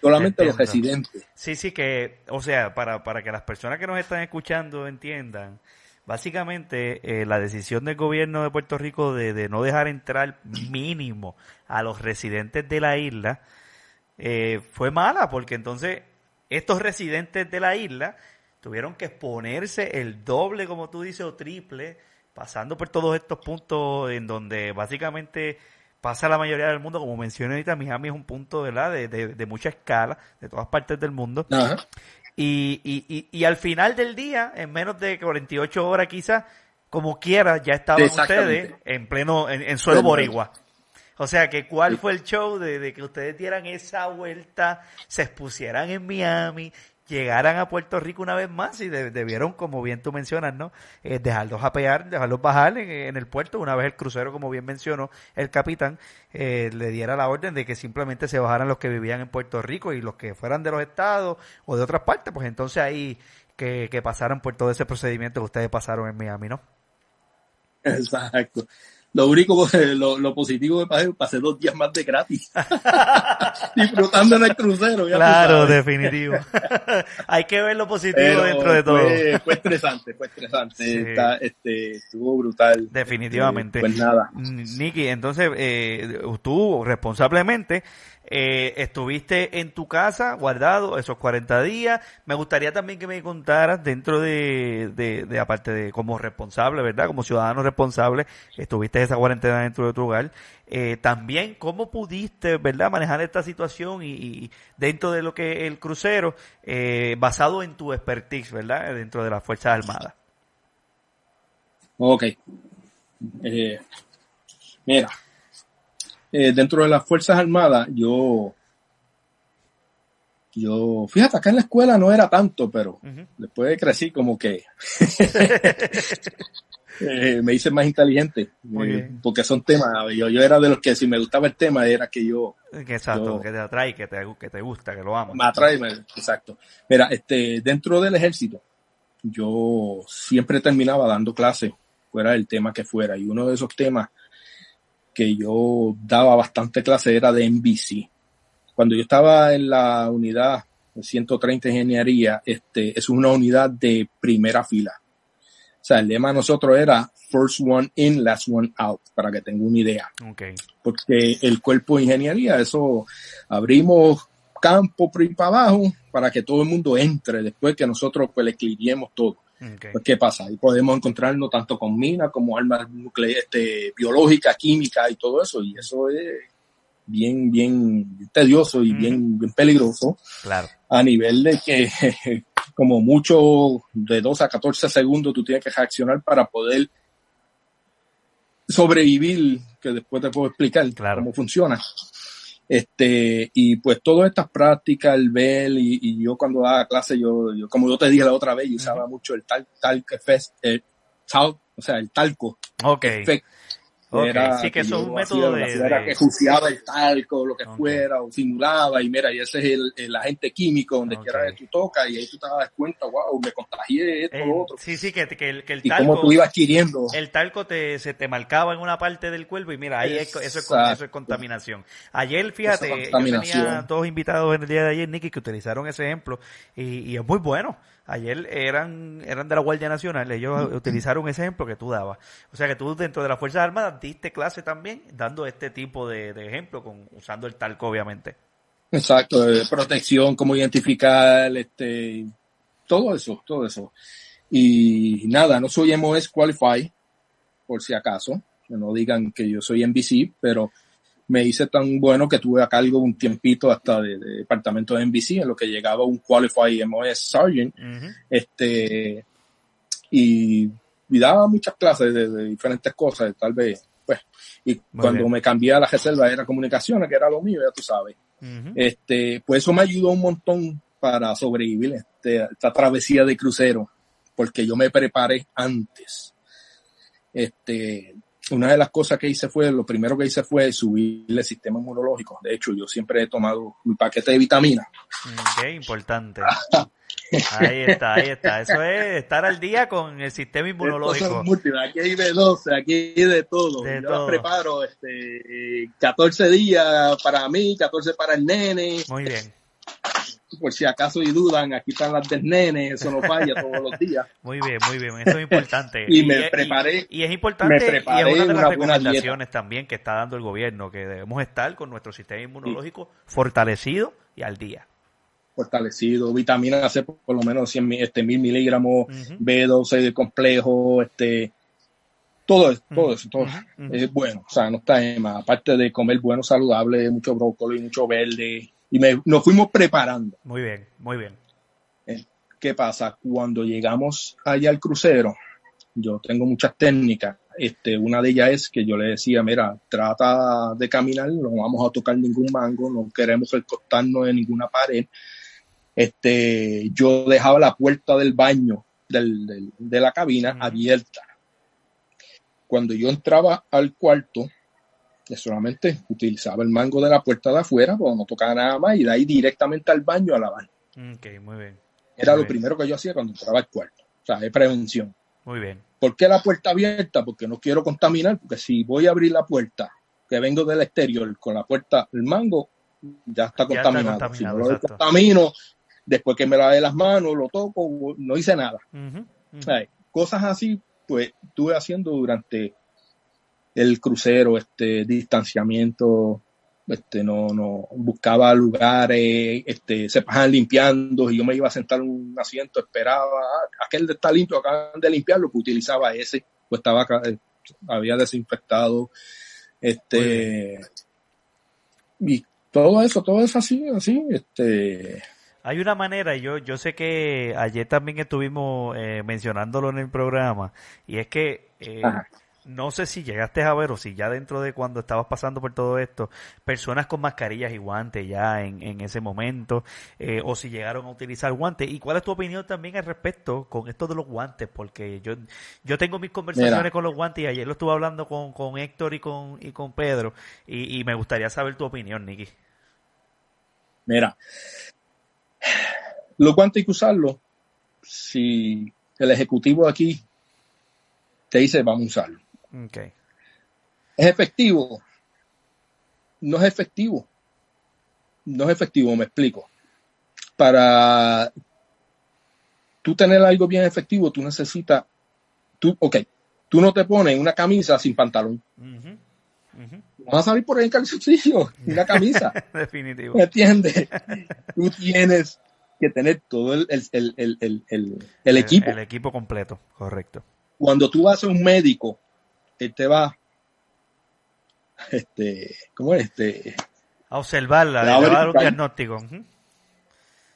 [SPEAKER 2] solamente los residentes.
[SPEAKER 1] Sí, sí, que, o sea, para, para que las personas que nos están escuchando entiendan, básicamente eh, la decisión del gobierno de Puerto Rico de, de, no dejar entrar mínimo a los residentes de la isla eh, fue mala, porque entonces estos residentes de la isla tuvieron que exponerse el doble, como tú dices, o triple, pasando por todos estos puntos en donde básicamente pasa la mayoría del mundo, como mencioné ahorita, Miami es un punto ¿verdad? De, de, mucha escala, de todas partes del mundo. Y, y, y, al final del día, en menos de 48 horas quizás, como quiera, ya estaban ustedes en pleno, en, suelo borigua. O sea, que cuál fue el show de, de, que ustedes dieran esa vuelta, se expusieran en Miami, llegaran a Puerto Rico una vez más y debieron, como bien tú mencionas, ¿no? Eh, dejarlos apear, dejarlos bajar en, el puerto. Una vez el crucero, como bien mencionó el capitán, eh, le diera la orden de que simplemente se bajaran los que vivían en Puerto Rico y los que fueran de los estados o de otras partes, pues entonces ahí que, que pasaran por todo ese procedimiento que ustedes pasaron en Miami, ¿no?
[SPEAKER 2] Exacto lo único, lo, lo positivo de pasé, pasé dos días más de gratis. Disfrutando en el crucero.
[SPEAKER 1] claro, definitivo. Hay que ver lo positivo dentro de todo.
[SPEAKER 2] Fue, estresante, fue estresante. este, estuvo brutal.
[SPEAKER 1] Definitivamente.
[SPEAKER 2] pues nada.
[SPEAKER 1] Nicky, entonces, eh, tú responsablemente eh, estuviste en tu casa guardado esos 40 días. Me gustaría también que me contaras dentro de, de, aparte de como responsable, ¿verdad? Como ciudadano responsable, estuviste esa cuarentena dentro de tu hogar. Eh, también, ¿cómo pudiste, ¿verdad? Manejar esta situación y, dentro de lo que el crucero, eh, basado en tu expertise, ¿verdad? Dentro de las Fuerzas Armadas.
[SPEAKER 2] Ok. Eh, mira, eh, dentro de las Fuerzas Armadas, yo, yo, fíjate, acá en la escuela no era tanto, pero después crecí como que eh, me hice más inteligente, eh, porque son temas, yo, yo era de los que si me gustaba el tema era que yo...
[SPEAKER 1] Exacto, que te atrae, que te, que te gusta, que lo amo.
[SPEAKER 2] Me atrae, exacto. Mira, este, dentro del ejército, yo siempre terminaba dando clases, fuera del tema que fuera, y uno de esos temas que yo daba bastante clase era de NBC. Cuando yo estaba en la unidad 130 Ingeniería, este, es una unidad de primera fila. O sea, el lema de nosotros era first one in, last one out, para que tenga una idea.
[SPEAKER 1] Okay.
[SPEAKER 2] Porque el cuerpo de ingeniería, eso abrimos campo para abajo para que todo el mundo entre después que nosotros pues le escribiéramos todo. Pues, ¿qué pasa? Ahí podemos encontrarnos tanto con minas como armas nucleares, este, biológicas, químicas y todo eso. Y eso es bien, bien tedioso y bien, bien peligroso.
[SPEAKER 1] Claro.
[SPEAKER 2] A nivel de que, como mucho, de 2 a 14 segundos tú tienes que reaccionar para poder sobrevivir, que después te puedo explicar cómo funciona. Este, y pues todas estas prácticas, el ver, y, yo cuando daba clase, yo, yo, como yo te dije la otra vez, yo usaba mucho el tal, tal, el tal, o sea, el talco.
[SPEAKER 1] Ok. Era sí, que, eso es un método de,
[SPEAKER 2] Era que juiciaba el talco, lo que fuera, o simulaba, y mira, y ese es el, el agente químico donde quiera que tú tocas, y ahí tú te das cuenta, wow, me contagié esto, lo otro.
[SPEAKER 1] Sí, sí, que, que, el, que el
[SPEAKER 2] talco. Y cómo tú ibas adquiriendo.
[SPEAKER 1] El talco te, se te marcaba en una parte del cuerpo, y mira, ahí eso, es, eso es contaminación. Ayer, fíjate, yo tenía dos invitados en el día de ayer, Nicky, que utilizaron ese ejemplo, y, y es muy bueno. Ayer eran, eran de la Guardia Nacional, ellos utilizaron ese ejemplo que tú dabas. O sea que tú dentro de las Fuerzas Armadas diste clase también dando este tipo de, de ejemplo, con, usando el talco obviamente.
[SPEAKER 2] Exacto, protección, cómo identificar, este, todo eso, todo eso. Y nada, no soy MOS Qualify, por si acaso, que no digan que yo soy NBC, pero me hice tan bueno que tuve a cargo un tiempito hasta de, departamento de NBC en lo que llegaba un Qualified MOS Sergeant, este, y, daba muchas clases de, diferentes cosas, tal vez, pues, y cuando me cambié a la reserva era comunicaciones, que era lo mío, ya tú sabes, este, pues eso me ayudó un montón para sobrevivir este, esta travesía de crucero, porque yo me preparé antes. Este, una de las cosas que hice fue, lo primero que hice fue subir el sistema inmunológico. De hecho, yo siempre he tomado mi paquete de vitaminas.
[SPEAKER 1] Qué importante. Ahí está, ahí está. Eso es estar al día con el sistema inmunológico.
[SPEAKER 2] Aquí hay de 12, aquí hay de todo. yo todo. preparo este, 14 días para mí, 14 para el nene.
[SPEAKER 1] Muy bien.
[SPEAKER 2] Por si acaso y dudan, aquí están las del nene, eso no falla todos los días.
[SPEAKER 1] Muy bien, muy bien, eso es importante.
[SPEAKER 2] y, me preparé.
[SPEAKER 1] Y, es importante, y es una de las recomendaciones también que está dando el gobierno, que debemos estar con nuestro sistema inmunológico fortalecido y al día.
[SPEAKER 2] Fortalecido, vitamina C por, lo menos 100 este, mil miligramos, B12 de complejo, este, todo eso, todo eso, todo es bueno, o sea, no está de más. Aparte de comer bueno, saludable, mucho brócoli, mucho verde, y nos fuimos preparando.
[SPEAKER 1] Muy bien, muy bien.
[SPEAKER 2] Eh, ¿Qué pasa? Cuando llegamos allá al crucero, yo tengo muchas técnicas. Este, una de ellas es que yo le decía, mira, trata de caminar, no vamos a tocar ningún mango, no queremos recostarnos en ninguna pared. Este, yo dejaba la puerta del baño del, de la cabina abierta. Cuando yo entraba al cuarto, que solamente utilizaba el mango de la puerta de afuera, pues no tocaba nada más, y de ahí directamente al baño a lavar.
[SPEAKER 1] Ok, muy bien.
[SPEAKER 2] Era lo primero que yo hacía cuando entraba al cuarto. O sea, es prevención.
[SPEAKER 1] Muy bien.
[SPEAKER 2] ¿Por qué la puerta abierta? Porque no quiero contaminar, porque si voy a abrir la puerta, que vengo del exterior con la puerta, el mango ya está contaminado. si no lo contamino, después que me lavé las manos, lo toco, no hice nada. cosas así, pues estuve haciendo durante el crucero, este distanciamiento, este no, no, buscaba lugares, este, se pasaban limpiando y yo me iba a sentar en un asiento, esperaba, ah, aquel está limpio, acaban de limpiarlo, pues utilizaba ese, pues estaba eh, había desinfectado, este, y todo eso, todo eso así, así, este,
[SPEAKER 1] hay una manera, yo, yo sé que ayer también estuvimos eh, mencionándolo en el programa, y es que eh, no sé si llegaste a ver o si ya dentro de cuando estabas pasando por todo esto, personas con mascarillas y guantes ya en, en ese momento, eh, o si llegaron a utilizar guantes. ¿Y cuál es tu opinión también al respecto con esto de los guantes? Porque yo, yo tengo mis conversaciones con los guantes y ayer lo estuve hablando con, con Héctor y con, y con Pedro, y, y me gustaría saber tu opinión, Nicky.
[SPEAKER 2] Mira, los guantes hay que usarlos si el ejecutivo aquí te dice vamos a usarlo
[SPEAKER 1] Okay.
[SPEAKER 2] ¿Es efectivo? No es efectivo. No es efectivo, me explico. Para tú tener algo bien efectivo, tú necesitas, tú, ok, tú no te pones una camisa sin pantalón. Vas a salir por ahí en calzoncillo, una camisa.
[SPEAKER 1] Definitivo.
[SPEAKER 2] ¿Me entiendes? tú tienes que tener todo el, el, el, el, equipo.
[SPEAKER 1] El equipo completo, correcto.
[SPEAKER 2] Cuando tú vas a un médico te va, este, ¿cómo es? Este,
[SPEAKER 1] a observarla, a dar un diagnóstico.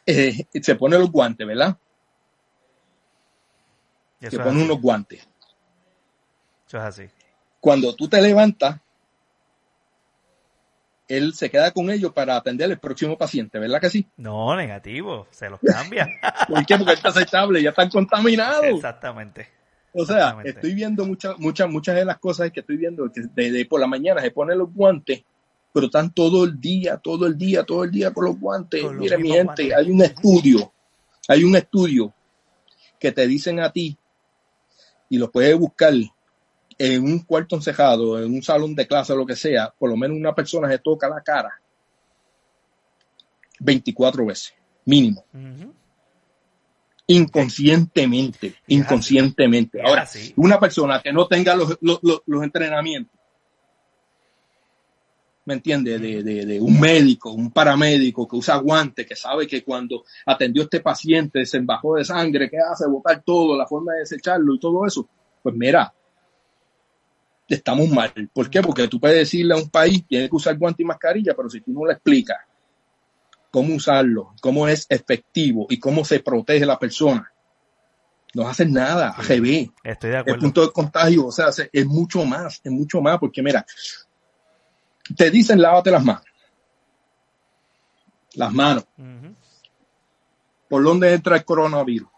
[SPEAKER 2] Eh, se pone los guantes, ¿verdad? Se pone unos guantes.
[SPEAKER 1] Eso es así.
[SPEAKER 2] Cuando tú te levantas, él se queda con ellos para atender al próximo paciente, ¿verdad que sí?
[SPEAKER 1] No, negativo, se los cambia.
[SPEAKER 2] ¿Por qué? Porque está aceptable, ya están contaminados.
[SPEAKER 1] Exactamente.
[SPEAKER 2] O sea, estoy viendo muchas, muchas, muchas de las cosas que estoy viendo, que desde por la mañana se ponen los guantes, pero están todo el día, todo el día, todo el día con los guantes. Mire, mi gente, hay un estudio, hay un estudio que te dicen a ti, y lo puedes buscar en un cuarto encejado, en un salón de clase o lo que sea, por lo menos una persona se toca la cara 24 veces, mínimo inconscientemente, inconscientemente. Ahora, una persona que no tenga los, entrenamientos, ¿me entiende? De, un médico, un paramédico que usa guantes, que sabe que cuando atendió a este paciente se embajó de sangre, que hace botar todo, la forma de desecharlo y todo eso, pues mira, estamos mal. ¿Por qué? Porque tú puedes decirle a un país, tiene que usar guantes y mascarilla, pero si tú no le explicas cómo usarlo, cómo es efectivo y cómo se protege la persona. No hacen nada,
[SPEAKER 1] sí, Estoy de acuerdo.
[SPEAKER 2] El punto de contagio, o sea, es mucho más, es mucho más, porque mira, te dicen lávate las manos. Las manos. ¿Por dónde entra el coronavirus?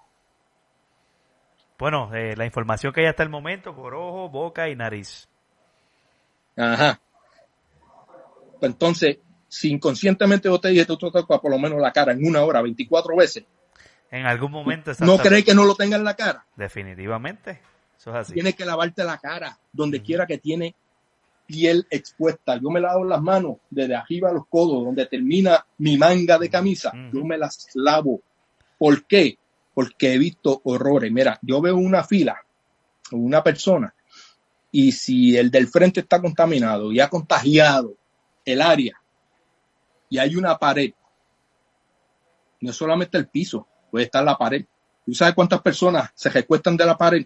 [SPEAKER 1] Bueno, eh, la información que hay hasta el momento, por ojo, boca y nariz.
[SPEAKER 2] Ajá. Entonces, si inconscientemente vos te dije, tú tocas por lo menos la cara en una hora, 24 veces.
[SPEAKER 1] En algún momento.
[SPEAKER 2] ¿No crees que no lo tenga en la cara?
[SPEAKER 1] Definitivamente. Eso es así.
[SPEAKER 2] Tienes que lavarte la cara donde quiera que tiene piel expuesta. Yo me lavo las manos desde arriba a los codos, donde termina mi manga de camisa. Yo me las lavo. ¿Por qué? Porque he visto horrores. Mira, yo veo una fila, una persona, y si el del frente está contaminado y ha contagiado el área, y hay una pared, no es solamente el piso, puede estar la pared. ¿Tú sabes cuántas personas se recuestan de la pared?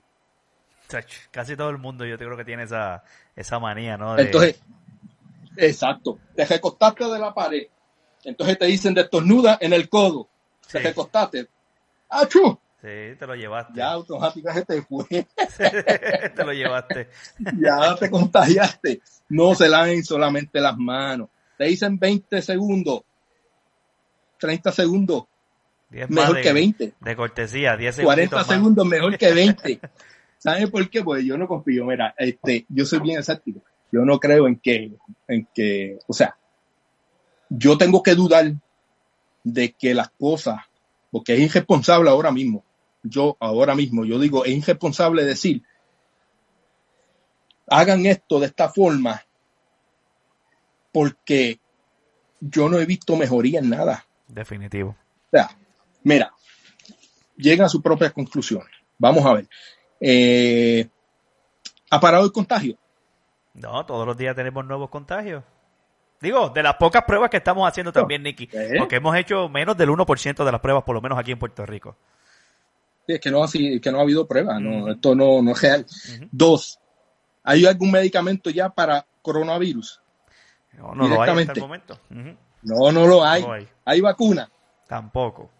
[SPEAKER 1] Casi todo el mundo yo creo que tiene esa, esa manía, ¿no?
[SPEAKER 2] Entonces, exacto, te recostaste de la pared. Entonces te dicen de estornuda en el codo. Te recostaste. ¡Achu!
[SPEAKER 1] Sí, te lo llevaste.
[SPEAKER 2] Ya automáticamente te fue.
[SPEAKER 1] te lo llevaste.
[SPEAKER 2] ya te contagiaste. No se laven solamente las manos. Te dicen 20 segundos, 30 segundos. Mejor que 20.
[SPEAKER 1] De cortesía, 10 segundos.
[SPEAKER 2] 40 segundos mejor que 20. ¿Sabes por qué? Pues yo no confío. Mira, este, yo soy bien escéptico. Yo no creo en que, en que, o sea, yo tengo que dudar de que las cosas, porque es irresponsable ahora mismo. Yo ahora mismo, yo digo, es irresponsable decir, hagan esto de esta forma, porque yo no he visto mejoría en nada.
[SPEAKER 1] Definitivo.
[SPEAKER 2] O sea, mira, llega a su propia conclusión. Vamos a ver. Eh, ¿Ha parado el contagio?
[SPEAKER 1] No, todos los días tenemos nuevos contagios. Digo, de las pocas pruebas que estamos haciendo también, Nicky, porque hemos hecho menos del 1% de las pruebas, por lo menos aquí en Puerto Rico.
[SPEAKER 2] Sí, es que no, que no ha habido pruebas, no, esto no, no es real. Dos, ¿hay algún medicamento ya para coronavirus?
[SPEAKER 1] No, no lo hay hasta el momento.
[SPEAKER 2] No, no lo hay. hay. vacuna?
[SPEAKER 1] Tampoco.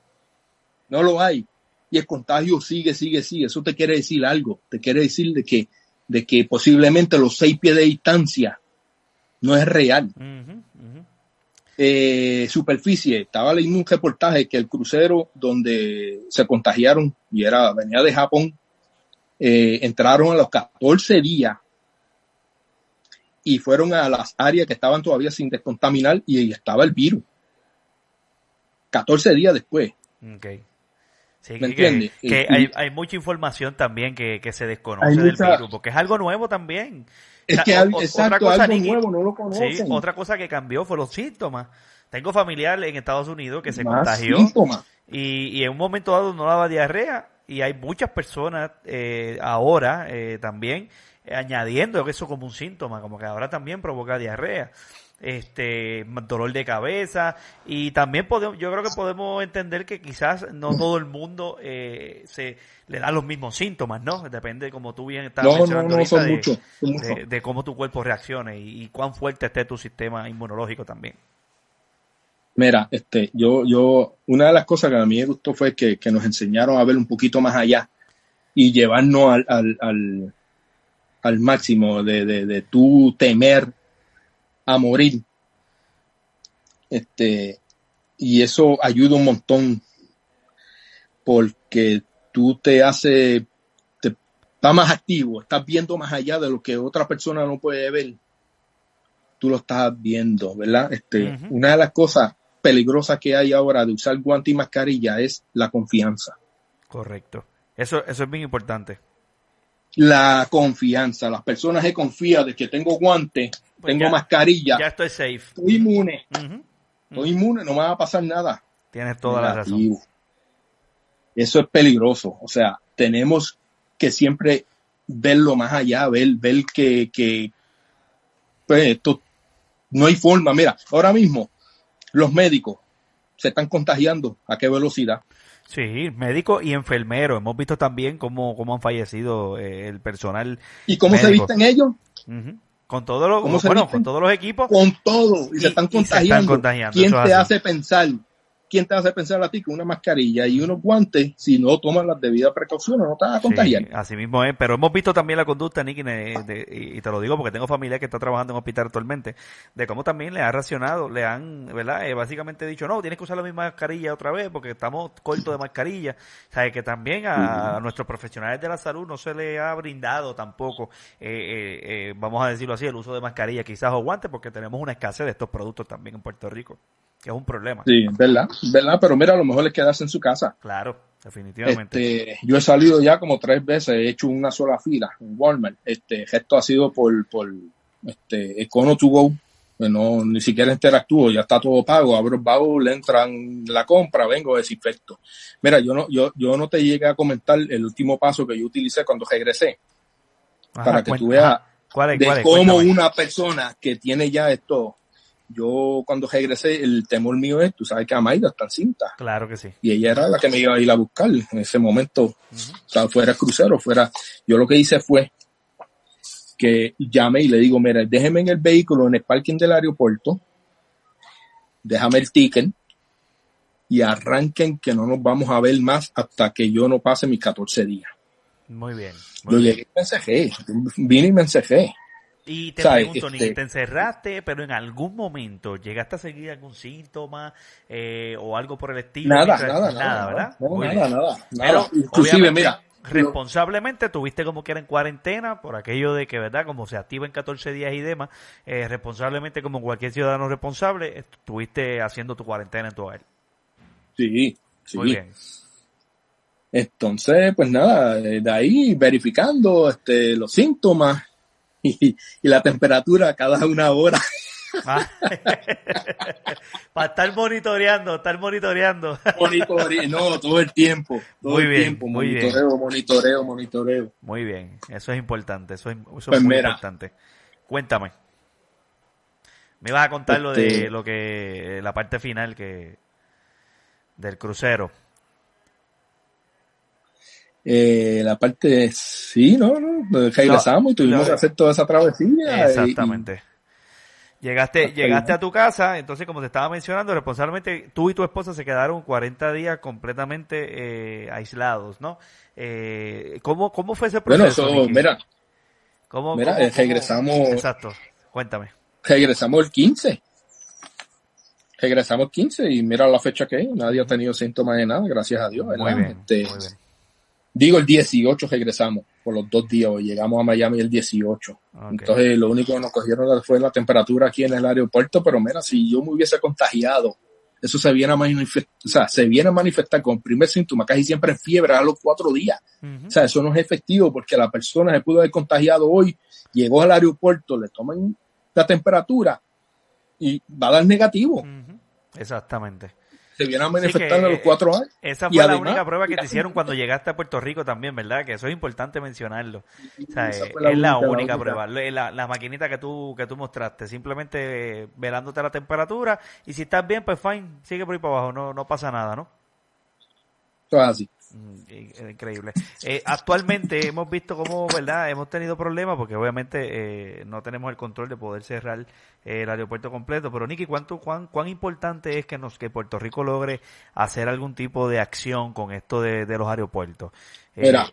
[SPEAKER 2] No lo hay y el contagio sigue, sigue, sigue. Eso te quiere decir algo. Te quiere decir de que, de que posiblemente los seis pies de distancia no es real. Eh, superficie. Estaba leyendo un reportaje que el crucero donde se contagiaron y era venía de Japón, eh, entraron a los 14 días y fueron a las áreas que estaban todavía sin descontaminar y estaba el virus. 14 días después.
[SPEAKER 1] Okay. Sí, que, hay, hay, mucha información también que, se desconoce del virus, porque es algo nuevo también.
[SPEAKER 2] Es que otra cosa, algo nuevo, no lo conocen.
[SPEAKER 1] otra cosa que cambió fue los síntomas. Tengo familiar en Estados Unidos que se contagió y, y, en un momento dado no daba diarrea y hay muchas personas eh, ahora eh, también añadiendo eso como un síntoma, como que ahora también provoca diarrea este dolor de cabeza y también podemos yo creo que podemos entender que quizás no todo el mundo eh, se le da los mismos síntomas no depende como tú bien estás mencionando de, cómo tu cuerpo reaccione y, cuán fuerte esté tu sistema inmunológico también.
[SPEAKER 2] Mira este yo yo una de las cosas que a mí me gustó fue que, nos enseñaron a ver un poquito más allá y llevarnos al, al, al, al máximo de, de, de tu temer a morir. Este, y eso ayuda un montón porque tú te hace, te más activo, estás viendo más allá de lo que otra persona no puede ver. Tú lo estás viendo, ¿verdad? Este, una de las cosas peligrosas que hay ahora de usar guante y mascarilla es la confianza.
[SPEAKER 1] Correcto. Eso, eso es bien importante.
[SPEAKER 2] La confianza. Las personas se confían de que tengo guante pues tengo mascarilla.
[SPEAKER 1] Ya estoy safe.
[SPEAKER 2] Estoy inmune. Estoy inmune, no me va a pasar nada.
[SPEAKER 1] Tienes toda la razón.
[SPEAKER 2] Eso es peligroso. O sea, tenemos que siempre verlo más allá, ver, ver que, que pues esto no hay forma. Mira, ahora mismo los médicos se están contagiando. ¿A qué velocidad?
[SPEAKER 1] Sí, médicos y enfermeros. Hemos visto también cómo, cómo han fallecido eh, el personal.
[SPEAKER 2] ¿Y cómo se visten ellos?
[SPEAKER 1] Con todos los, bueno, con todos los equipos.
[SPEAKER 2] Con todo. Y, se, están contagiando. ¿Quién te hace pensar ¿quién te hace pensar a ti que una mascarilla y unos guantes, si no tomas las debidas precauciones, no te vas a contagiar?
[SPEAKER 1] así mismo es, pero hemos visto también la conducta, Nicky, y te lo digo porque tengo familia que está trabajando en hospital actualmente, de cómo también le ha racionado, le han, ¿verdad? Eh, básicamente dicho, no, tienes que usar la misma mascarilla otra vez porque estamos cortos de mascarilla. O sea, que también a, nuestros profesionales de la salud no se le ha brindado tampoco, eh, eh, eh, vamos a decirlo así, el uso de mascarilla quizás o guantes porque tenemos una escasez de estos productos también en Puerto Rico que es un problema.
[SPEAKER 2] Sí, ¿verdad? ¿Verdad? Pero mira, a lo mejor es quedarse en su casa.
[SPEAKER 1] Claro, definitivamente.
[SPEAKER 2] Este, yo he salido ya como tres veces, he hecho una sola fila en Walmart. Este, esto ha sido por, por este, Econo to go, no, ni siquiera interactúo, ya está todo pago, abro el baúl, entran la compra, vengo, desinfecto. Mira, yo no, yo, yo no te llegué a comentar el último paso que yo utilicé cuando regresé, para que tú veas de cómo una persona que tiene ya esto, yo cuando regresé, el temor mío es, tú sabes que Amaida está en cinta.
[SPEAKER 1] Claro que sí.
[SPEAKER 2] Y ella era la que me iba a ir a buscar en ese momento, o sea, fuera crucero, fuera, yo lo que hice fue, que llame y le digo, mira, déjeme en el vehículo en el parking del aeropuerto, déjame el ticket y arranquen que no nos vamos a ver más hasta que yo no pase mis 14 días.
[SPEAKER 1] Muy bien.
[SPEAKER 2] yo llegué y me encejé, vine y me encejé.
[SPEAKER 1] Y te pregunto, ni este te encerraste, pero en algún momento llegaste a seguir algún síntoma eh, o algo por el estilo.
[SPEAKER 2] Nada, nada, nada, ¿verdad? nada, nada,
[SPEAKER 1] nada. Inclusive, mira, responsablemente tuviste como que era en cuarentena por aquello de que, ¿verdad? Como se activa en 14 días y demás, eh, responsablemente como cualquier ciudadano responsable, estuviste haciendo tu cuarentena en tu hogar.
[SPEAKER 2] Sí, sí. Muy bien. Entonces, pues nada, eh, de ahí verificando este, los síntomas y, y la temperatura cada una hora.
[SPEAKER 1] Ah. Para estar monitoreando, estar monitoreando.
[SPEAKER 2] no, todo el tiempo. Todo
[SPEAKER 1] muy
[SPEAKER 2] el
[SPEAKER 1] bien,
[SPEAKER 2] tiempo.
[SPEAKER 1] Muy
[SPEAKER 2] monitoreo,
[SPEAKER 1] bien.
[SPEAKER 2] monitoreo, monitoreo.
[SPEAKER 1] Muy bien, eso es importante, eso es, eso es pues muy importante. Cuéntame. Me ibas a contar lo de este lo que la parte final que del crucero.
[SPEAKER 2] Eh, la parte sí, no, no, regresamos y tuvimos que hacer toda esa travesía.
[SPEAKER 1] Exactamente. Llegaste, llegaste a tu casa, entonces como te estaba mencionando, responsablemente tú y tu esposa se quedaron 40 días completamente eh, aislados, ¿no? Eh, ¿cómo, ¿Cómo fue ese proceso?
[SPEAKER 2] Bueno, eso, mira,
[SPEAKER 1] ¿Cómo,
[SPEAKER 2] mira
[SPEAKER 1] cómo,
[SPEAKER 2] regresamos.
[SPEAKER 1] Exacto, cuéntame.
[SPEAKER 2] Regresamos el 15. Regresamos el 15 y mira la fecha que es, nadie ha tenido síntomas de nada, gracias a Dios.
[SPEAKER 1] Muy bien,
[SPEAKER 2] este,
[SPEAKER 1] muy bien.
[SPEAKER 2] Digo, el 18 regresamos por los dos días. Llegamos a Miami el 18. Okay. Entonces, lo único que nos cogieron fue la temperatura aquí en el aeropuerto. Pero mira, si yo me hubiese contagiado, eso se viene a manifestar, o sea, se viene a manifestar con el primer síntoma, casi siempre en fiebre a los cuatro días. Uh -huh. O sea, eso no es efectivo porque la persona se pudo haber contagiado hoy, llegó al aeropuerto, le toman la temperatura y va a dar negativo.
[SPEAKER 1] Uh -huh. Exactamente
[SPEAKER 2] se viene a manifestar a los cuatro años.
[SPEAKER 1] Esa fue y la además, única prueba que te hicieron cuando llegaste a Puerto Rico también, ¿verdad? Que eso es importante mencionarlo. O sea, es la, la única, única, prueba. La, la, maquinita que tú, que tú mostraste, simplemente velándote la temperatura y si estás bien, pues fine, sigue por ahí para abajo, no, no pasa nada, ¿no?
[SPEAKER 2] Todo así.
[SPEAKER 1] Increíble. Eh, actualmente hemos visto cómo, ¿verdad? Hemos tenido problemas porque obviamente eh, no tenemos el control de poder cerrar eh, el aeropuerto completo. Pero Nicky, ¿cuánto, cuán, ¿cuán importante es que nos que Puerto Rico logre hacer algún tipo de acción con esto de, de los aeropuertos?
[SPEAKER 2] Mira,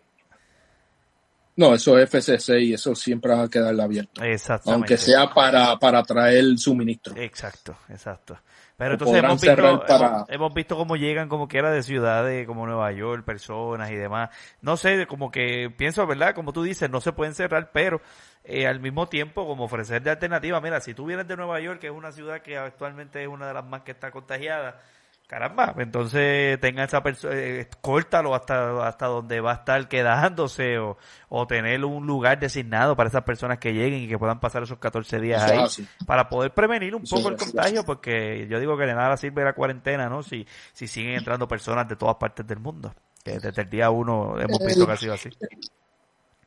[SPEAKER 2] no, eso es FCC y eso siempre va a quedar abierto. Aunque sea para, para traer suministro.
[SPEAKER 1] Exacto, exacto. Pero entonces hemos visto, para... hemos, visto cómo llegan como quiera de ciudades como Nueva York, personas y demás. No sé, como que pienso, ¿verdad? Como tú dices, no se pueden cerrar, pero eh, al mismo tiempo como ofrecer de alternativa. Mira, si tú vienes de Nueva York, que es una ciudad que actualmente es una de las más que está contagiada, caramba, entonces tenga esa persona, eh, córtalo hasta, hasta donde va a estar quedándose o, o tener un lugar designado para esas personas que lleguen y que puedan pasar esos 14 días ahí
[SPEAKER 2] así.
[SPEAKER 1] para poder prevenir un poco el contagio porque yo digo que de nada sirve la cuarentena, ¿no? Si, si siguen entrando personas de todas partes del mundo. Que desde el día uno hemos visto que ha sido así.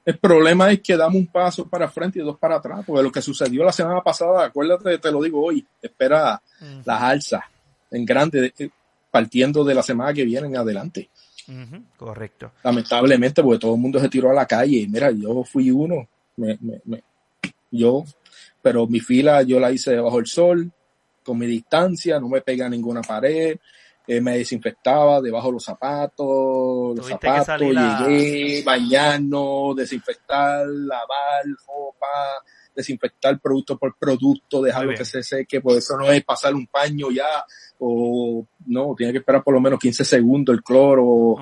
[SPEAKER 2] El problema es que damos un paso para frente y dos para atrás, porque lo que sucedió la semana pasada, acuérdate, te lo digo hoy, espera las alzas en grande, eh, partiendo de la semana que viene en adelante.
[SPEAKER 1] Correcto.
[SPEAKER 2] Lamentablemente, porque todo el mundo se tiró a la calle. Mira, yo fui uno, me, me, me- yo, pero mi fila yo la hice debajo del sol, con mi distancia, no me pega a ninguna pared, eh, me desinfectaba debajo de los zapatos, los zapatos,
[SPEAKER 1] salir a-
[SPEAKER 2] llegué, bañarnos, desinfectar, lavar ropa, desinfectar producto por producto, dejarlo que se seque, por eso no es pasar un paño ya, o no, tiene que esperar por lo menos 15 segundos el cloro,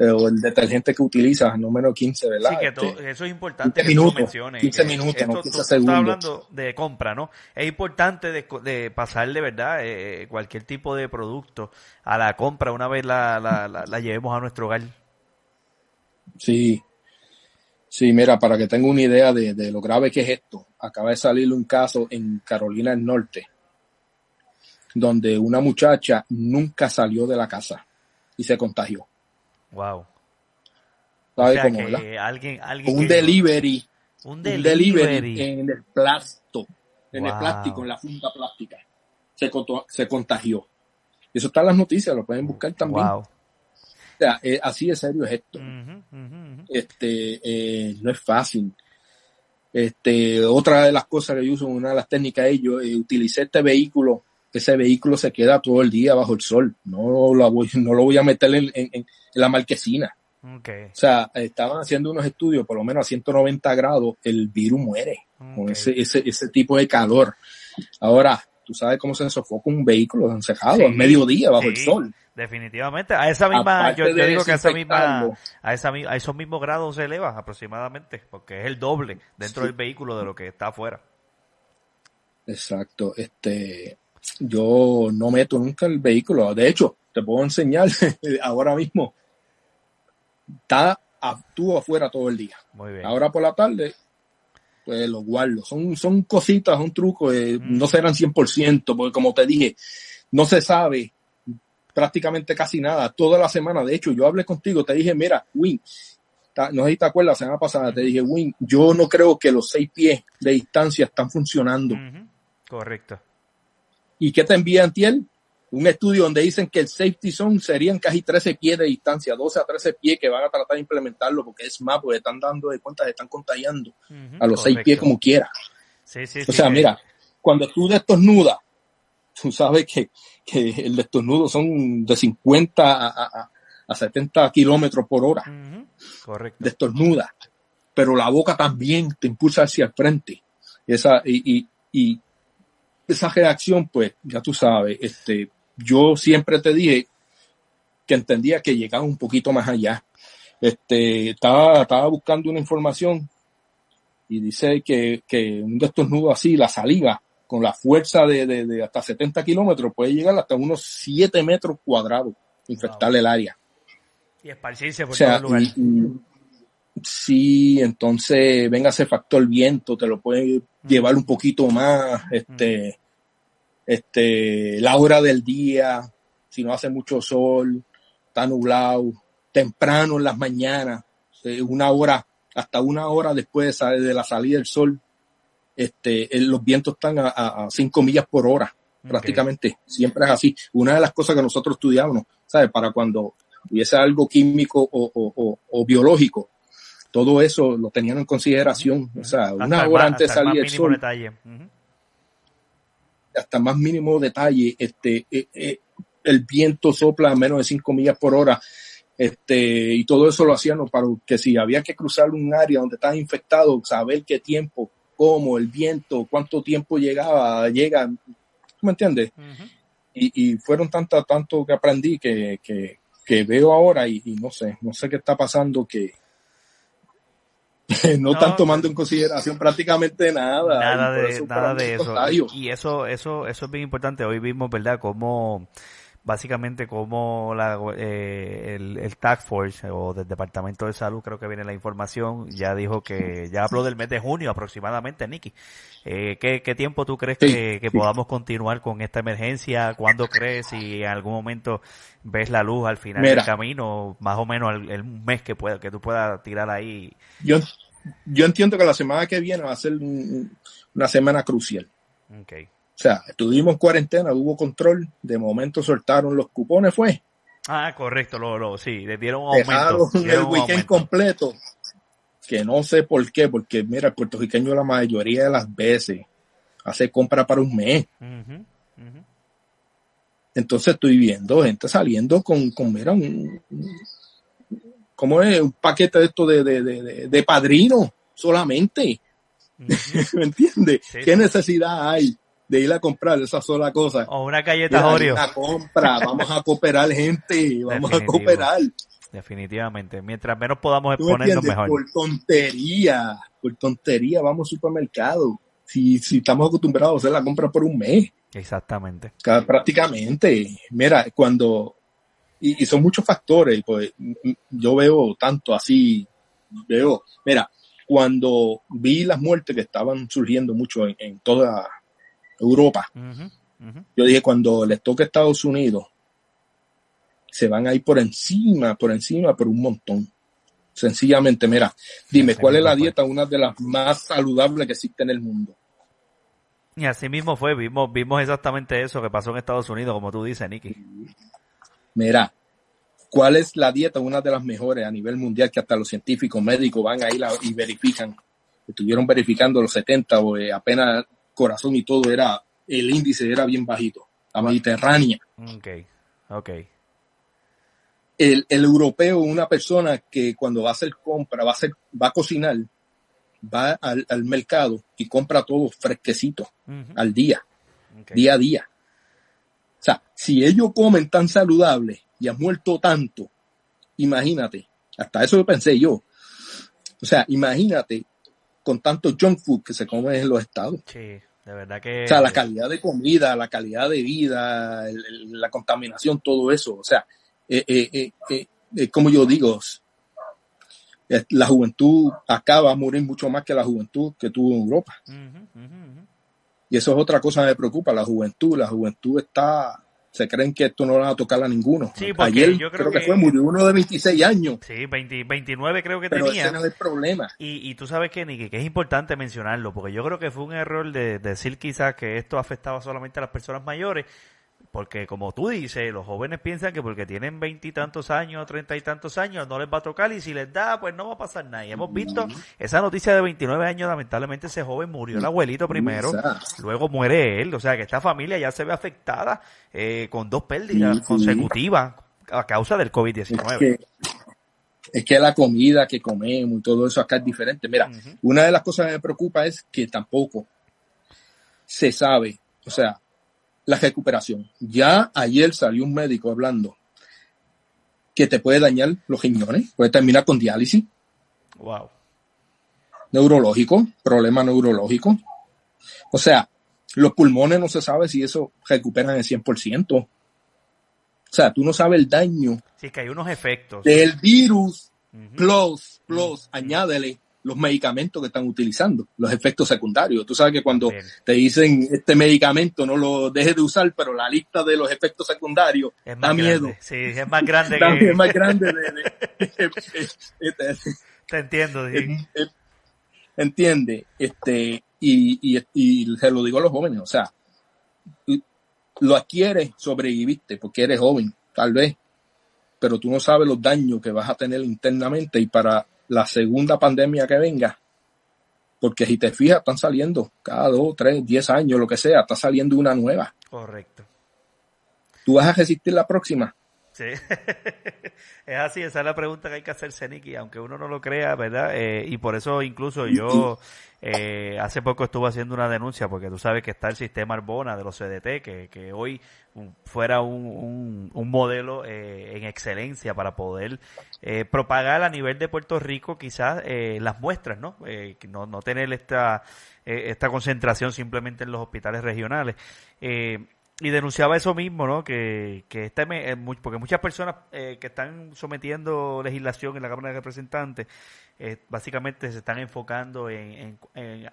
[SPEAKER 2] eh, o el detergente que utilizas, no menos 15, ¿verdad?
[SPEAKER 1] Sí, que
[SPEAKER 2] Este,
[SPEAKER 1] todo- eso es importante
[SPEAKER 2] 15
[SPEAKER 1] que tú
[SPEAKER 2] minutos,
[SPEAKER 1] menciones.
[SPEAKER 2] 15
[SPEAKER 1] que
[SPEAKER 2] minutos,
[SPEAKER 1] esto
[SPEAKER 2] no
[SPEAKER 1] tú-
[SPEAKER 2] 15
[SPEAKER 1] tú estás
[SPEAKER 2] segundos.
[SPEAKER 1] hablando de compra, ¿no? Es importante de, de pasarle, ¿verdad? Eh, cualquier tipo de producto a la compra una vez la, la, la, la llevemos a nuestro hogar.
[SPEAKER 2] Sí. Sí, mira, para que tenga una idea de, de, lo grave que es esto, acaba de salir un caso en Carolina del Norte, donde una muchacha nunca salió de la casa y se contagió.
[SPEAKER 1] Wow.
[SPEAKER 2] ¿Sabe cómo,
[SPEAKER 1] Alguien, alguien
[SPEAKER 2] un, delivery,
[SPEAKER 1] un,
[SPEAKER 2] delivery,
[SPEAKER 1] delivery
[SPEAKER 2] en el plástico, en wow. el plástico, en la funda plástica. Se, se contagió. Eso está en las noticias, lo pueden buscar también.
[SPEAKER 1] Wow.
[SPEAKER 2] O sea, eh, así de serio es esto. Uh -huh, uh -huh. Este, eh, no es fácil. Este, otra de las cosas que yo uso, una de las técnicas yo eh, utilicé este vehículo, ese vehículo se queda todo el día bajo el sol. No lo voy, no lo voy a meter en, en, en la marquesina.
[SPEAKER 1] Okay.
[SPEAKER 2] O sea, estaban haciendo unos estudios, por lo menos a 190 grados, el virus muere okay. con ese, ese, ese tipo de calor. Ahora, tú sabes cómo se sofoca un vehículo encejado sí, a mediodía bajo
[SPEAKER 1] sí,
[SPEAKER 2] el sol.
[SPEAKER 1] Definitivamente, a esa misma, yo, yo digo que a esa misma, a esa a esos mismos grados se eleva aproximadamente, porque es el doble dentro sí. del vehículo de lo que está afuera.
[SPEAKER 2] Exacto, este, yo no meto nunca el vehículo, de hecho, te puedo enseñar ahora mismo, está actúo afuera todo el día.
[SPEAKER 1] Muy bien.
[SPEAKER 2] Ahora por la tarde pues los guardo. Son, son cositas, un truco, eh, mm. no serán 100%, porque como te dije, no se sabe prácticamente casi nada toda la semana. De hecho, yo hablé contigo, te dije, mira, Win, no sé si te acuerdas, la semana pasada te dije, Win, yo no creo que los seis pies de distancia están funcionando.
[SPEAKER 1] Uh -huh. Correcto.
[SPEAKER 2] ¿Y qué te envía Antiel? un estudio donde dicen que el safety zone serían casi 13 pies de distancia, 12 a 13 pies que van a tratar de implementarlo porque es más, porque están dando de cuenta, se están contagiando uh -huh, a los 6 pies como quiera.
[SPEAKER 1] Sí, sí,
[SPEAKER 2] o sea, mira, cuando tú destornudas, tú sabes que, que el destornudo son de 50 a, a, a 70 kilómetros por hora.
[SPEAKER 1] Uh -huh. Correcto.
[SPEAKER 2] Destornuda. Pero la boca también te impulsa hacia el frente. Esa, y, y, y esa reacción, pues, ya tú sabes, este, yo siempre te dije que entendía que llegaba un poquito más allá. Este, estaba, estaba buscando una información y dice que, que un destornudo así, la saliva, con la fuerza de, de, de hasta 70 kilómetros, puede llegar hasta unos 7 metros cuadrados, infectar wow. el área.
[SPEAKER 1] Y esparcirse por
[SPEAKER 2] o sea,
[SPEAKER 1] todo el lugar.
[SPEAKER 2] Y, y, sí, entonces venga ese factor viento, te lo puede mm. llevar un poquito más, este, mm este, la hora del día, si no hace mucho sol, está nublado, temprano en las mañanas, eh, una hora, hasta una hora después de la salida del sol, este, los vientos están a, a cinco millas por hora, okay. prácticamente, siempre es así. Una de las cosas que nosotros estudiamos, ¿sabes? Para cuando hubiese algo químico o, o, o, o biológico, todo eso lo tenían en consideración, uh -huh. o sea, una hasta hora más, antes de salir el sol.
[SPEAKER 1] Detalle. Uh -huh
[SPEAKER 2] hasta más mínimo detalle, este, eh, eh, el viento sopla a menos de 5 millas por hora, este, y todo eso lo hacían para que si había que cruzar un área donde estaba infectado, saber qué tiempo, cómo, el viento, cuánto tiempo llegaba, llega, ¿me entiendes? Uh -huh. y, y, fueron tanto, tanto que aprendí que, que, que veo ahora y, y, no sé, no sé qué está pasando que, no, no, están tomando en consideración prácticamente nada.
[SPEAKER 1] Nada de, eso, nada de eso. Y, y, eso, eso, eso es bien importante. Hoy vimos, ¿verdad? Cómo, básicamente, cómo la, eh, el, el Task Force o del Departamento de Salud, creo que viene la información, ya dijo que, ya habló del mes de junio aproximadamente, Nicky. Eh, ¿qué, ¿Qué tiempo tú crees sí, que, que sí. podamos continuar con esta emergencia? ¿Cuándo crees? Si en algún momento ves la luz al final Mira, del camino, más o menos el, el mes que pueda, que tú puedas tirar ahí.
[SPEAKER 2] Yo, yo entiendo que la semana que viene va a ser una semana crucial.
[SPEAKER 1] Okay.
[SPEAKER 2] O sea, estuvimos en cuarentena, hubo control, de momento soltaron los cupones, ¿fue?
[SPEAKER 1] Ah, correcto, lo, lo, sí, le dieron un aumento. Dieron
[SPEAKER 2] el weekend aumento. completo, que no sé por qué, porque mira, el puertorriqueño la mayoría de las veces hace compra para un mes. Uh -huh, uh -huh. Entonces estoy viendo gente saliendo con, con mira, un, ¿cómo es? Un paquete de esto de, de, de, de padrino solamente. Uh -huh. ¿Me entiendes? Sí, ¿Qué sí. necesidad hay de ir a comprar esa sola cosa?
[SPEAKER 1] O una galleta Oreo.
[SPEAKER 2] Una compra, vamos a cooperar gente, vamos Definitivo. a cooperar.
[SPEAKER 1] Definitivamente. Mientras menos podamos exponernos mejor.
[SPEAKER 2] Por tontería, por tontería vamos al supermercado. Si, si estamos acostumbrados a hacer la compra por un mes.
[SPEAKER 1] Exactamente.
[SPEAKER 2] Prácticamente. Mira, cuando, y, y, son muchos factores, pues yo veo tanto así, veo, mira, cuando vi las muertes que estaban surgiendo mucho en, toda Europa, yo dije, cuando les toque a Estados Unidos, se van a ir por encima, por encima, por un montón. Sencillamente, mira, dime, ¿cuál es la dieta? Una de las más saludables que existe en el mundo.
[SPEAKER 1] Y así mismo fue, vimos, vimos exactamente eso que pasó en Estados Unidos, como tú dices, Nicky.
[SPEAKER 2] Mira, ¿cuál es la dieta? Una de las mejores a nivel mundial que hasta los científicos médicos van ahí y verifican. Estuvieron verificando los 70 o eh, apenas corazón y todo era, el índice era bien bajito. La Mediterránea.
[SPEAKER 1] Ok, ok
[SPEAKER 2] el, el, europeo una persona que cuando va a hacer compra, va a, hacer, va a cocinar, va al, al mercado y compra todo fresquecito al día, día a día. O sea, si ellos comen tan saludable y han muerto tanto, imagínate, hasta eso lo pensé yo. O sea, imagínate con tanto junk food que se come en los estados.
[SPEAKER 1] Sí, de verdad que...
[SPEAKER 2] O sea, la calidad de comida, la calidad de vida, la contaminación, todo eso. O sea, eh, eh, eh, eh, como yo digo, la juventud acá va a morir mucho más que la juventud que tuvo en Europa. Y eso es otra cosa que me preocupa, la juventud. La juventud está, se creen que esto no va a tocar a ninguno. Ayer yo creo, que, fue, murió uno de 26 años.
[SPEAKER 1] Sí, 29 creo que
[SPEAKER 2] Pero
[SPEAKER 1] tenía.
[SPEAKER 2] Ese no es el problema.
[SPEAKER 1] Y, y tú sabes que, Nicky, que es importante mencionarlo, porque yo creo que fue un error de decir quizás que esto afectaba solamente a las personas mayores, porque como tú dices, los jóvenes piensan que porque tienen veintitantos años, treinta y tantos años, no les va a tocar y si les da, pues no va a pasar nada. Y hemos visto esa noticia de 29 años, lamentablemente ese joven murió el abuelito primero, luego muere él, o sea que esta familia ya se ve afectada eh, con dos pérdidas consecutivas a causa del COVID-19.
[SPEAKER 2] Es que, la comida que comemos y todo eso acá es diferente. Mira, una de las cosas que me preocupa es que tampoco se sabe, o sea, la recuperación. Ya ayer salió un médico hablando que te puede dañar los riñones, puede terminar con diálisis.
[SPEAKER 1] Wow.
[SPEAKER 2] Neurológico, problema neurológico. O sea, los pulmones no se sabe si eso recuperan el 100%. O sea, tú no sabes el daño.
[SPEAKER 1] Sí, que hay unos efectos.
[SPEAKER 2] Del virus, plus, plus, añádele los medicamentos que están utilizando, los efectos secundarios. Tú sabes que cuando te dicen este medicamento no lo dejes de usar, pero la lista de los efectos secundarios da miedo.
[SPEAKER 1] Sí, es más grande
[SPEAKER 2] que... Es más grande
[SPEAKER 1] te entiendo. Sí.
[SPEAKER 2] Entiende, este, y, y, y se lo digo a los jóvenes, o sea, lo adquieres, sobreviviste porque eres joven, tal vez, pero tú no sabes los daños que vas a tener internamente y para la segunda pandemia que venga, porque si te fijas, están saliendo cada dos, tres, diez años, lo que sea, está saliendo una nueva.
[SPEAKER 1] Correcto.
[SPEAKER 2] ¿Tú vas a resistir la próxima?
[SPEAKER 1] Sí, es así, esa es la pregunta que hay que hacerse, Nicky, aunque uno no lo crea, ¿verdad? Eh, y por eso incluso yo eh, hace poco estuve haciendo una denuncia, porque tú sabes que está el sistema Arbona de los CDT, que, que hoy fuera un, un, modelo eh, en excelencia para poder eh, propagar a nivel de Puerto Rico quizás eh, las muestras, ¿no? ¿no? No tener esta, esta concentración simplemente en los hospitales regionales y denunciaba eso mismo, ¿no? Que, que este, porque muchas personas que están sometiendo legislación en la Cámara de Representantes eh, básicamente se están enfocando en,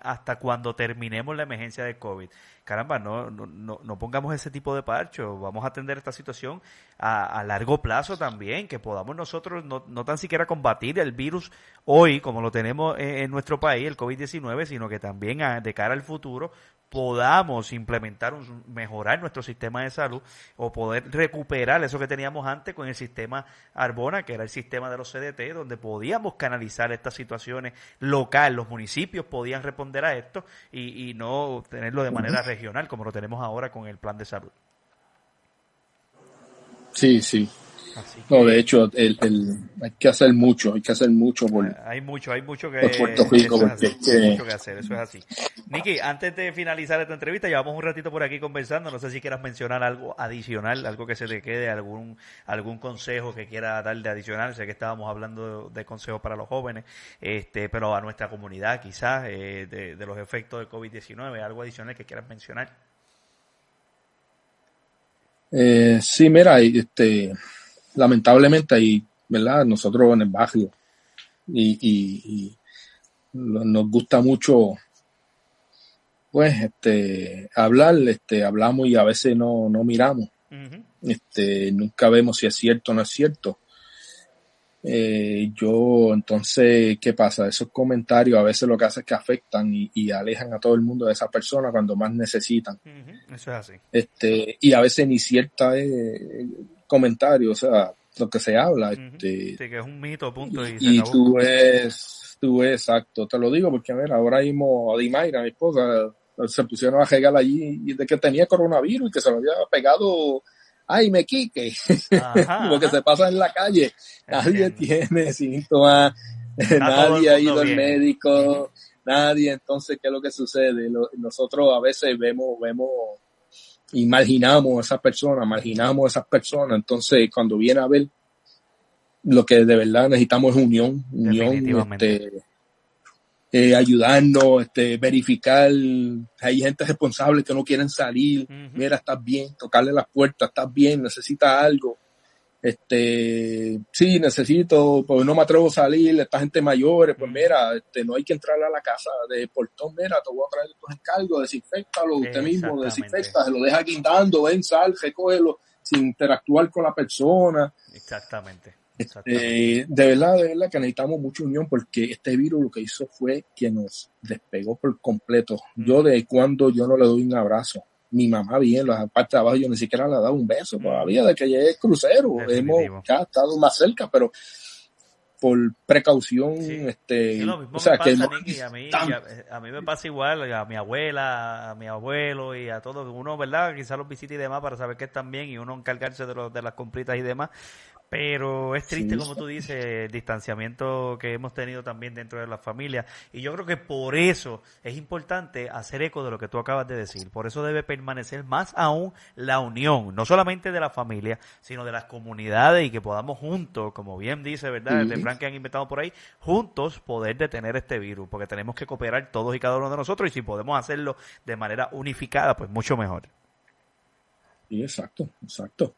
[SPEAKER 1] hasta cuando terminemos la emergencia de COVID. Caramba, no, no, no, pongamos ese tipo de parcho, vamos a atender esta situación a, largo plazo también, que podamos nosotros no, no tan siquiera combatir el virus hoy como lo tenemos en, nuestro país, el COVID-19, sino que también de cara al futuro podamos implementar, un, mejorar nuestro sistema de salud o poder recuperar eso que teníamos antes con el sistema Arbona, que era el sistema de los CDT, donde podíamos canalizar estas situaciones local, los municipios podían responder a esto y, no tenerlo de manera regional como lo tenemos ahora con el plan de salud.
[SPEAKER 2] Sí, sí. No, de hecho, el, hay que hacer mucho, hay que hacer mucho por,
[SPEAKER 1] hay mucho, hay mucho que,
[SPEAKER 2] Puerto Rico,
[SPEAKER 1] mucho que hacer, eso es así. Niki, antes de finalizar esta entrevista, llevamos un ratito por aquí conversando, no sé si quieras mencionar algo adicional, algo que se te quede, algún, algún consejo que quiera dar de adicional, sé que estábamos hablando de, consejos para los jóvenes, este, pero a nuestra comunidad quizás, eh, de, de los efectos del COVID-19, algo adicional que quieras mencionar.
[SPEAKER 2] Eh, sí, mira, este, lamentablemente ahí, ¿verdad? Nosotros en el barrio y, y, nos gusta mucho pues este hablar, este hablamos y a veces no, no miramos. Este, nunca vemos si es cierto o no es cierto. Eh, yo, entonces, ¿qué pasa? Esos comentarios a veces lo que hacen es que afectan y, alejan a todo el mundo de esa persona cuando más necesitan.
[SPEAKER 1] Eso es así.
[SPEAKER 2] Este, y a veces ni cierta eh, comentario, o sea, lo que se habla. este,
[SPEAKER 1] sí, que es un mito, punto.
[SPEAKER 2] Y, y tú es, tú es, exacto, te lo digo porque, a ver, ahora mismo a Dimayra, mi esposa, se pusieron a regar allí de que tenía coronavirus y que se lo había pegado ay, me quique, porque se pasa en la calle. Nadie tiene síntomas, nadie ha ido al médico, nadie. Entonces, ¿qué es lo que sucede? nosotros a veces vemos, vemos, imaginamos a esa persona, imaginamos a esas personas. Entonces, cuando viene a ver, lo que de verdad necesitamos es unión, unión, este, eh, ayudarnos, este, verificar. Hay gente responsable que no quieren salir. Mira, estás bien, tocarle las puertas, estás bien, necesitas algo. Este, sí, necesito, pues no me atrevo a salir, esta gente mayor, pues mira, este, no hay que entrar a la casa de portón, mira, te voy a traer tus encargos, desinfectalo usted mismo, desinfecta, lo deja guindando, ven, sal, recógelo, sin interactuar con la persona.
[SPEAKER 1] Exactamente.
[SPEAKER 2] Eh, de verdad, de verdad que necesitamos mucha unión porque este virus lo que hizo fue que nos despegó por completo. Yo de cuando yo no le doy un abrazo. Mi mamá bien, la parte de abajo yo ni siquiera le he dado un beso todavía de que llegué crucero. Hemos ya estado más cerca, pero por precaución, este, o sea, que
[SPEAKER 1] a, mí, a, mí, me pasa igual, a mi abuela, a mi abuelo y a todos, uno, ¿verdad? Quizás los visita y demás para saber que están bien y uno encargarse de, los, de las compritas y demás, pero es triste, como tú dices, el distanciamiento que hemos tenido también dentro de la familia. Y yo creo que por eso es importante hacer eco de lo que tú acabas de decir. Por eso debe permanecer más aún la unión, no solamente de la familia, sino de las comunidades y que podamos juntos, como bien dice, ¿verdad? El refrán que han inventado por ahí, juntos poder detener este virus, porque tenemos que cooperar todos y cada uno de nosotros y si podemos hacerlo de manera unificada, pues mucho mejor.
[SPEAKER 2] Sí, exacto, exacto.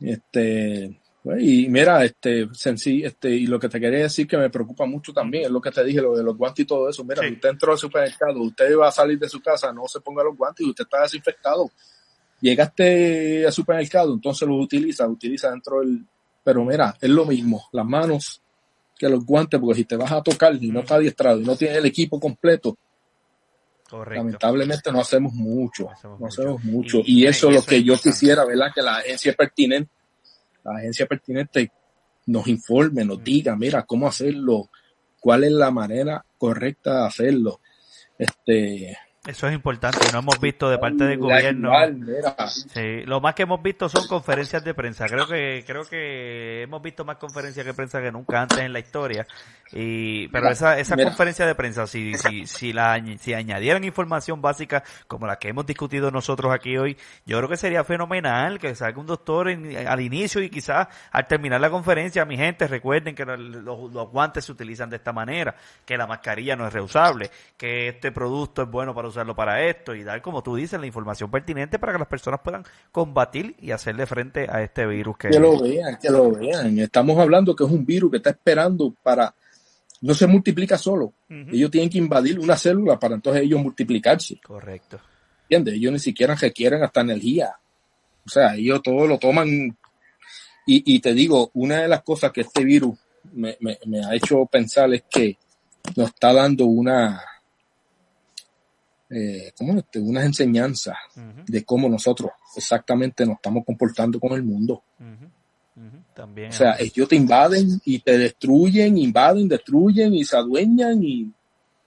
[SPEAKER 2] Este, y mira, este, sencillo, este, y lo que te quería decir que me preocupa mucho también es lo que te dije, lo de los guantes y todo eso. Mira, usted entró al supermercado, usted va a salir de su casa, no se ponga los guantes y usted está desinfectado. Llegaste al supermercado, entonces los utiliza, utiliza dentro del, pero mira, es lo mismo, las manos que los guantes, porque si te vas a tocar y no está adiestrado y no tienes el equipo completo, lamentablemente no hacemos mucho, no hacemos mucho. Y, eso es lo que yo quisiera, ¿verdad? Que la agencia pertinente la agencia pertinente nos informe, nos diga, mira, cómo hacerlo, cuál es la manera correcta de hacerlo. Este,
[SPEAKER 1] eso es importante, no hemos visto de parte del gobierno. Sí, lo más que hemos visto son conferencias de prensa. Creo que creo que hemos visto más conferencias de prensa que nunca antes en la historia. Y pero esa esa conferencia de prensa si si si la si añadieran información básica como la que hemos discutido nosotros aquí hoy, yo creo que sería fenomenal que salga un doctor al inicio y quizás al terminar la conferencia, mi gente, recuerden que los, los guantes se utilizan de esta manera, que la mascarilla no es reusable, que este producto es bueno para usarlo para esto y dar, como tú dices, la información pertinente para que las personas puedan combatir y hacerle frente a este virus.
[SPEAKER 2] Que, lo vean, que lo vean. Estamos hablando que es un virus que está esperando para... No se multiplica solo. Ellos tienen que invadir una célula para entonces ellos multiplicarse.
[SPEAKER 1] Correcto.
[SPEAKER 2] ¿Entiendes? Ellos ni siquiera requieren hasta energía. O sea, ellos todo lo toman. Y, y te digo, una de las cosas que este virus me, me, me ha hecho pensar es que nos está dando una, eh, ¿cómo este? unas enseñanzas de cómo nosotros exactamente nos estamos comportando con el mundo.
[SPEAKER 1] También.
[SPEAKER 2] O sea, ellos te invaden y te destruyen, invaden, destruyen y se adueñan y,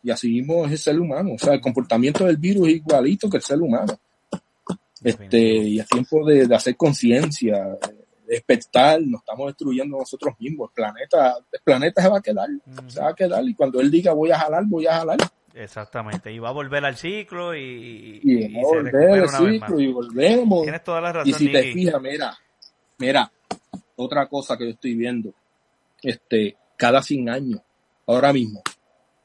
[SPEAKER 2] y así mismo es el ser humano. O sea, el comportamiento del virus es igualito que el ser humano. Este, y a tiempo de, hacer conciencia, de despertar, nos estamos destruyendo nosotros mismos. El planeta, el planeta se va a quedar, se va a quedar y cuando él diga voy a jalar, voy a jalar.
[SPEAKER 1] Exactamente, y va a volver al ciclo y,
[SPEAKER 2] y, a volver al ciclo y volvemos.
[SPEAKER 1] Tienes toda la razón.
[SPEAKER 2] Y si te fijas, mira, mira, otra cosa que yo estoy viendo, este, cada 100 años, ahora mismo,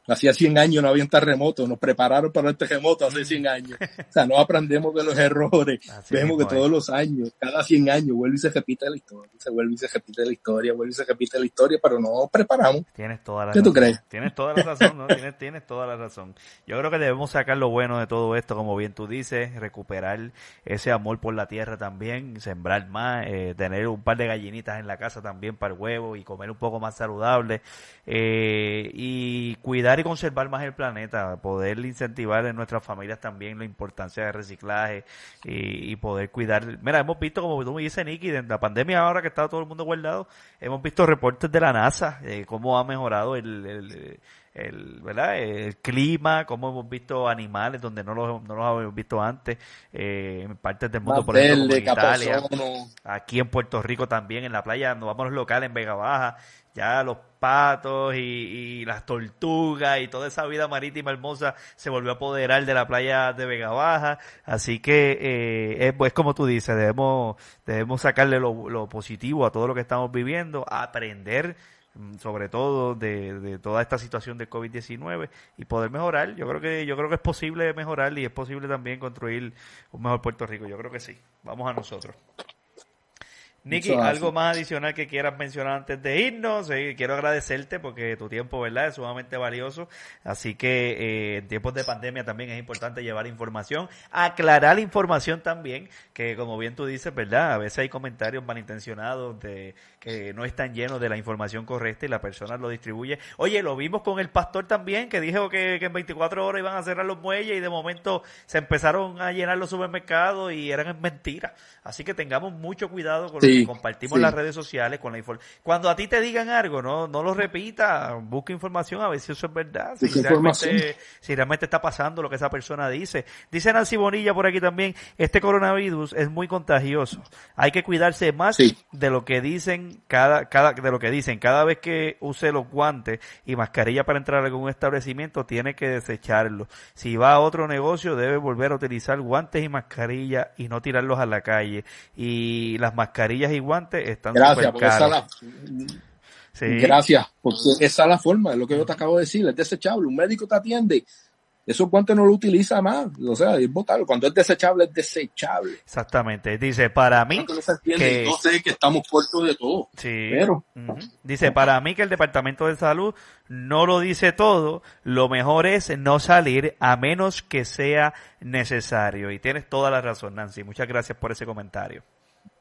[SPEAKER 2] Hacía 100 años no había un terremoto, nos prepararon para el terremoto hace 100 años. O sea, no aprendemos de los errores. Vemos que todos los años, cada 100 años, vuelve y se repite la historia, se vuelve y se repite la historia, vuelve y se repite la historia, pero no preparamos.
[SPEAKER 1] Tienes toda la
[SPEAKER 2] ¿Qué tú crees?
[SPEAKER 1] Tienes toda la razón, ¿no? tienes, tienes toda la razón. Yo creo que debemos sacar lo bueno de todo esto, como bien tú dices, recuperar ese amor por la tierra también, sembrar más, eh, tener un par de gallinitas en la casa también para el huevo y comer un poco más saludable eh, y cuidar y conservar más el planeta, poder incentivar en nuestras familias también la importancia del reciclaje y, poder cuidar. Mira, hemos visto, como tú me dices, Nicky, en la pandemia ahora que está todo el mundo guardado, hemos visto reportes de la NASA, eh, cómo ha mejorado el, el el, ¿verdad? el clima, cómo hemos visto animales donde no los, no los habíamos visto antes, eh, en partes del mundo, por ejemplo, en Italia, aquí en Puerto Rico también, en la playa, nos vamos los locales en Vega Baja, ya los patos y, las tortugas y toda esa vida marítima hermosa se volvió a apoderar de la playa de Vega Baja. Así que eh, es, como tú dices, debemos, debemos sacarle lo, lo positivo a todo lo que estamos viviendo, aprender sobre todo de, de toda esta situación de COVID-19 y poder mejorar. Yo creo que yo creo que es posible mejorar y es posible también construir un mejor Puerto Rico. Yo creo que sí. Vamos a nosotros. Nicky, ¿algo más adicional que quieras mencionar antes de irnos? quiero agradecerte porque tu tiempo, ¿verdad? Es sumamente valioso. Así que eh, en tiempos de pandemia también es importante llevar información, aclarar información también, que como bien tú dices, ¿verdad? A veces hay comentarios malintencionados de que no están llenos de la información correcta y la persona lo distribuye. Oye, lo vimos con el pastor también, que dijo que, en 24 horas iban a cerrar los muelles y de momento se empezaron a llenar los supermercados y eran mentiras. Así que tengamos mucho cuidado con lo compartimos las redes sociales, con la información. Cuando a ti te digan algo, no, no lo repita, busca información a ver si eso es verdad, si realmente, si realmente está pasando lo que esa persona dice. Dice Nancy Bonilla por aquí también, este coronavirus es muy contagioso. Hay que cuidarse más de lo que dicen cada, cada, de lo que dicen. Cada vez que use los guantes y mascarilla para entrar a algún establecimiento, tiene que desecharlo. Si va a otro negocio, debe volver a utilizar guantes y mascarilla y no tirarlos a la calle y las mascarillas y guantes están
[SPEAKER 2] Gracias, Gracias, porque esa es la forma, es lo que yo te acabo de decir, es desechable, un médico te atiende esos guantes no lo utiliza más, o sea, es botarlo. Cuando es desechable, es desechable.
[SPEAKER 1] Exactamente. Dice, para mí...
[SPEAKER 2] que... No sé que estamos cortos de todo. Sí. Pero...
[SPEAKER 1] Dice, para mí que el Departamento de Salud no lo dice todo, lo mejor es no salir a menos que sea necesario. Y tienes toda la razón, Nancy. Muchas gracias por ese comentario.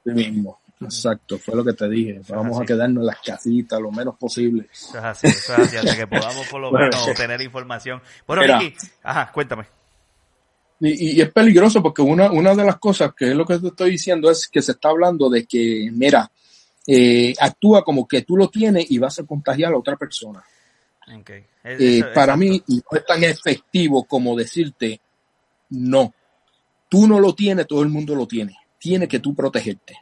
[SPEAKER 2] mismo. Exacto, fue lo que te dije. Vamos a quedarnos en las casitas lo menos posible.
[SPEAKER 1] Eso es así, eso es así, hasta que podamos por lo menos tener información. Bueno, ajá, cuéntame.
[SPEAKER 2] Y, es peligroso porque una, una de las cosas que es lo que te estoy diciendo es que se está hablando de que, mira, eh, actúa como que tú lo tienes y vas a contagiar a otra persona. Okay. Eh, para mí no es tan efectivo como decirte, no, tú no lo tienes, todo el mundo lo tiene. Tiene que tú protegerte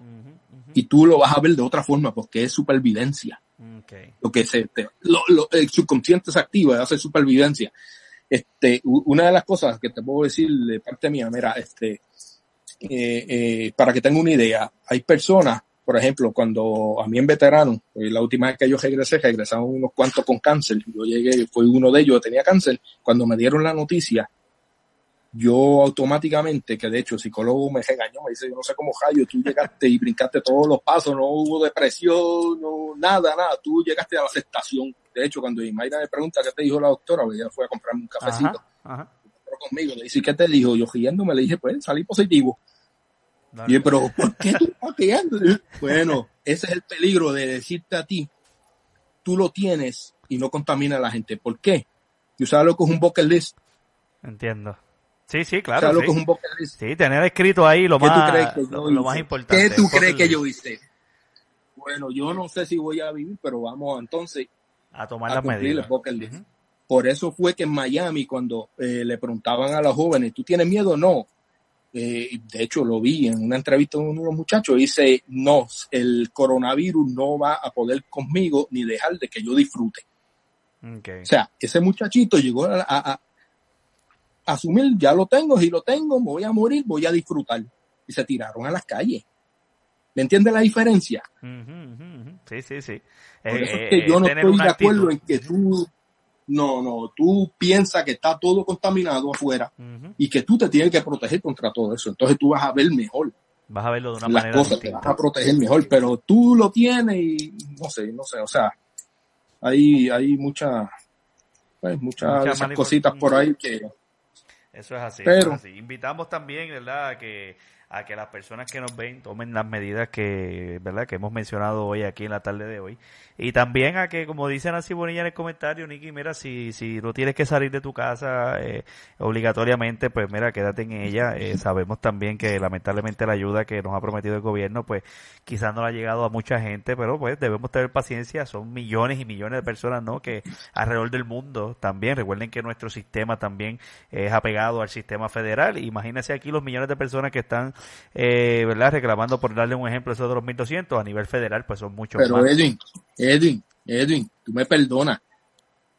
[SPEAKER 2] y tú lo vas a ver de otra forma porque es supervivencia. Lo que se, el subconsciente se activa, hace supervivencia. Este, una de las cosas que te puedo decir de parte mía, mira, este, eh, eh, para que tenga una idea, hay personas, por ejemplo, cuando a mí en veterano, eh, la última vez que yo regresé, regresaron unos cuantos con cáncer, yo llegué, fue uno de ellos, tenía cáncer, cuando me dieron la noticia, yo automáticamente, que de hecho el psicólogo me regañó, me dice, yo no sé cómo Jayo, tú llegaste y brincaste todos los pasos, no hubo depresión, no, nada, nada, tú llegaste a la aceptación. De hecho, cuando Imaira me pregunta qué te dijo la doctora, ella fue a comprarme un cafecito. Ajá, conmigo, le dice, ¿qué te dijo? Yo riéndome le dije, pues salí positivo. Y yo, pero ¿por qué tú estás Bueno, ese es el peligro de decirte a ti, tú lo tienes y no contamina a la gente. ¿Por qué? ¿Tú sabes lo que es un bucket list?
[SPEAKER 1] Entiendo. Sí, sí, claro. sí. tener escrito ahí lo, más, lo, más importante.
[SPEAKER 2] ¿Qué tú crees que yo hice? Bueno, yo no sé si voy a vivir, pero vamos entonces
[SPEAKER 1] a tomar las medidas.
[SPEAKER 2] Por eso fue que en Miami, cuando eh, le preguntaban a los jóvenes, ¿tú tienes miedo? No. Eh, de hecho, lo vi en una entrevista con uno de los muchachos. Dice, no, el coronavirus no va a poder conmigo ni dejar de que yo disfrute. O sea, ese muchachito llegó a, asumir, ya lo tengo, si lo tengo, me voy a morir, voy a disfrutar. Y se tiraron a las calles. ¿Me entiendes la diferencia?
[SPEAKER 1] Sí, sí, sí.
[SPEAKER 2] Por eso es que yo no estoy de acuerdo en que tú No, no, tú piensas que está todo contaminado afuera y que tú te tienes que proteger contra todo eso. Entonces tú vas a ver mejor.
[SPEAKER 1] Vas a verlo de una
[SPEAKER 2] las
[SPEAKER 1] manera
[SPEAKER 2] cosas te vas a proteger mejor, pero tú lo tienes y no sé, no sé, o sea, hay, hay mucha, pues, muchas
[SPEAKER 1] Mucha
[SPEAKER 2] cositas por ahí que...
[SPEAKER 1] Eso es así.
[SPEAKER 2] Pero-
[SPEAKER 1] eso es así. Invitamos también, ¿verdad?, a que, a que las personas que nos ven tomen las medidas que, ¿verdad?, que hemos mencionado hoy aquí en la tarde de hoy. Y también a que, como dice Nancy Bonilla en el comentario, Nicky, mira, si, si no tienes que salir de tu casa eh, obligatoriamente, pues mira, quédate en ella. Eh, sabemos también que lamentablemente la ayuda que nos ha prometido el gobierno, pues quizás no le ha llegado a mucha gente, pero pues debemos tener paciencia. Son millones y millones de personas, ¿no?, que alrededor del mundo también. Recuerden que nuestro sistema también es apegado al sistema federal. Imagínense aquí los millones de personas que están, eh, ¿verdad?, reclamando, por darle un ejemplo, eso de los 1.200 a nivel federal, pues son muchos
[SPEAKER 2] Pero
[SPEAKER 1] más.
[SPEAKER 2] Edwin, Edwin, Edwin, tú me perdonas.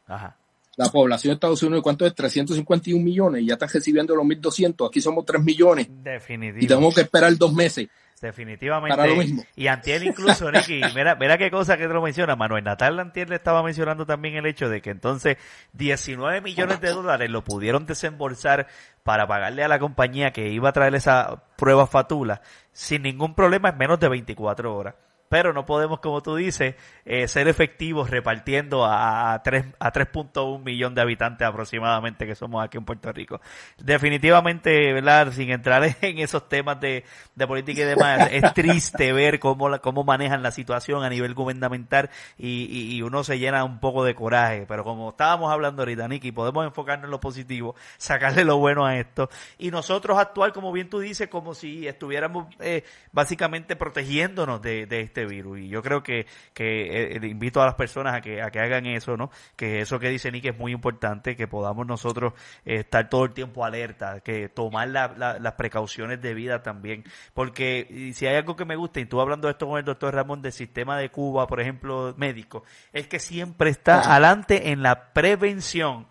[SPEAKER 1] Ajá.
[SPEAKER 2] La población de Estados Unidos, ¿cuánto es? 351 millones y ya están recibiendo los 1.200. Aquí somos 3 millones
[SPEAKER 1] Definitivo.
[SPEAKER 2] y tenemos que esperar dos meses.
[SPEAKER 1] Definitivamente.
[SPEAKER 2] Para lo mismo.
[SPEAKER 1] Y Antiel incluso, Nicky, mira, mira qué cosa que te lo menciona. Manuel Natal Antiel le estaba mencionando también el hecho de que entonces 19 millones de dólares lo pudieron desembolsar para pagarle a la compañía que iba a traer esa prueba fatula sin ningún problema en menos de 24 horas. Pero no podemos, como tú dices, eh, ser efectivos repartiendo a, a 3 a 3.1 millón de habitantes aproximadamente que somos aquí en Puerto Rico. Definitivamente, ¿verdad? Sin entrar en esos temas de, de política y demás, es triste ver cómo, la- cómo manejan la situación a nivel gubernamental y, y, uno se llena un poco de coraje. Pero como estábamos hablando ahorita, Nicky, podemos enfocarnos en lo positivo, sacarle lo bueno a esto y nosotros actuar, como bien tú dices, como si estuviéramos eh, básicamente protegiéndonos de, de este virus. Y yo creo que, que eh, invito a las personas a que, a que hagan eso, ¿no? Que eso que dice Nicky es muy importante, que podamos nosotros eh, estar todo el tiempo alerta, que tomar la- la- las precauciones de vida también. Porque si hay algo que me gusta, y tú hablando de esto con el doctor Ramón del sistema de Cuba, por ejemplo, médico, es que siempre está adelante en la prevención.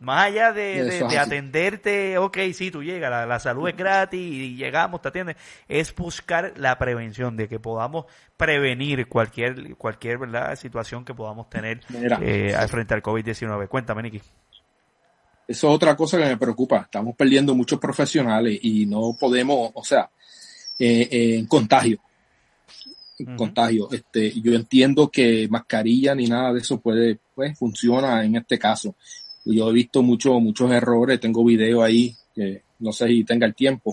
[SPEAKER 1] Más allá de, de- atenderte, ok, sí, tú llegas, la, la salud es gratis y llegamos, te atienden, es buscar la prevención, de que podamos prevenir cualquier, cualquier ¿verdad? situación que podamos tener eh, al frente al COVID-19. Cuéntame, Niki.
[SPEAKER 2] Eso es otra cosa que me preocupa. Estamos perdiendo muchos profesionales y no podemos, o sea, eh, eh, contagio.
[SPEAKER 1] Ujú.
[SPEAKER 2] contagio. Este, yo entiendo que mascarilla ni nada de eso puede, pues, funciona en este caso. Yo he visto muchos, muchos errores, tengo video ahí, que no sé si tenga el tiempo.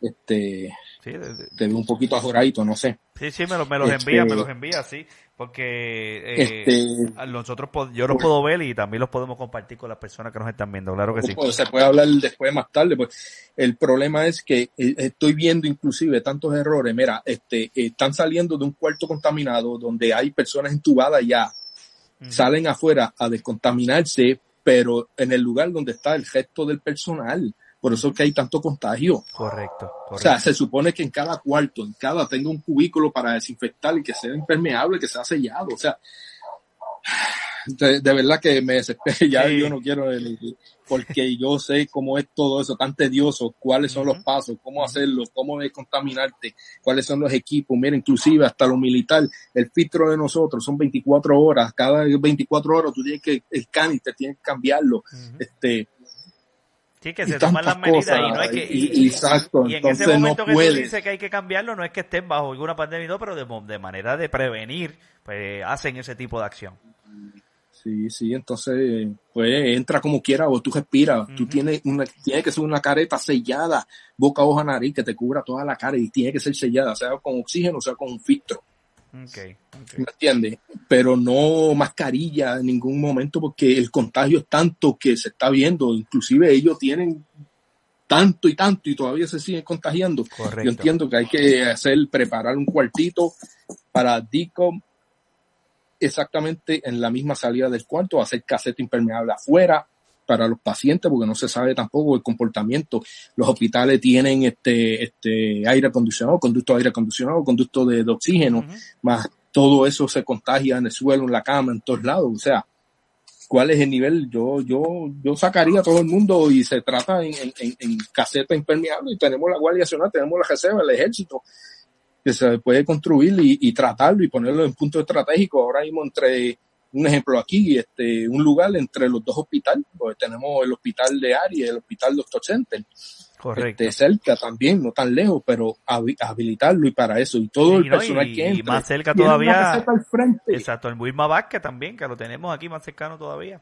[SPEAKER 2] Este,
[SPEAKER 1] Sí, de- de-
[SPEAKER 2] te veo un poquito ajoradito, no sé.
[SPEAKER 1] sí, sí, me, lo- me los
[SPEAKER 2] Este-
[SPEAKER 1] envía, me los envía, sí, porque eh,
[SPEAKER 2] Este,
[SPEAKER 1] nosotros yo los puedo ver y también los podemos compartir con las personas que nos están viendo, claro que sí.
[SPEAKER 2] Pues, se puede hablar después más tarde, pues el problema es que eh, estoy viendo inclusive tantos errores, mira, este, están saliendo de un cuarto contaminado donde hay personas entubadas ya, Salen afuera a descontaminarse, pero en el lugar donde está el resto del personal, por eso es que hay tanto contagio.
[SPEAKER 1] Correcto,
[SPEAKER 2] O sea, se supone que en cada cuarto, en cada tenga un cubículo para desinfectar y que sea impermeable, que sea sellado. O sea, de, de verdad que me desespero. Ya
[SPEAKER 1] Sí.
[SPEAKER 2] yo no quiero, el- porque yo sé cómo es todo eso tan tedioso, cuáles son los pasos, cómo hacerlo, cómo descontaminarte, cuáles son los equipos. Mira, inclusive hasta lo militar, el filtro de nosotros son 24 horas. Cada 24 horas tú tienes que, el canister tienes que cambiarlo.
[SPEAKER 1] Ujú.
[SPEAKER 2] Este,
[SPEAKER 1] Sí, que
[SPEAKER 2] y
[SPEAKER 1] se toman las medidas
[SPEAKER 2] cosas,
[SPEAKER 1] y no hay que...
[SPEAKER 2] y- y- exacto,
[SPEAKER 1] y en ese
[SPEAKER 2] entonces no
[SPEAKER 1] momento que tú
[SPEAKER 2] puedes.
[SPEAKER 1] dices que hay que cambiarlo, no es que estén bajo alguna pandemia, no, pero de, de manera de prevenir, pues hacen ese tipo de acción.
[SPEAKER 2] Sí, sí, entonces, pues entra como quiera o tú respiras. Tú
[SPEAKER 1] Ujú.
[SPEAKER 2] tienes una, tiene que ser una careta sellada, boca, hoja, nariz, que te cubra toda la cara y tiene que ser sellada, sea con oxígeno, sea con un filtro.
[SPEAKER 1] Okay, ok.
[SPEAKER 2] ¿Me entiendes? Pero no mascarilla en ningún momento porque el contagio es tanto que se está viendo. Inclusive ellos tienen tanto y tanto y todavía se siguen contagiando.
[SPEAKER 1] Correcto.
[SPEAKER 2] Yo entiendo que hay que hacer, preparar un cuartito para DICOM exactamente en la misma salida del cuarto, hacer caseta impermeable afuera para los pacientes, porque no se sabe tampoco el comportamiento. Los hospitales tienen este, este aire acondicionado, conducto de aire acondicionado, conducto de, de oxígeno, más todo eso se contagia en el suelo, en la cama, en todos lados. O sea, ¿cuál es el nivel? Yo, yo, yo sacaría a todo el mundo y se trata en, en, en- en caseta impermeable y tenemos la Guardia Nacional, tenemos la reserva, el ejército, que se puede construir y, y tratarlo y ponerlo en punto estratégico. Ahora mismo entre un ejemplo aquí, este, un lugar entre los dos hospitales, porque tenemos el hospital de Ari y el hospital Doctor Center.
[SPEAKER 1] Correcto.
[SPEAKER 2] Este, cerca también, no tan lejos, pero habilitarlo y para eso. Y todo el personal que entra.
[SPEAKER 1] Y más cerca todavía. Al frente. Exacto, el Wilma Vázquez también, que lo tenemos aquí más cercano todavía.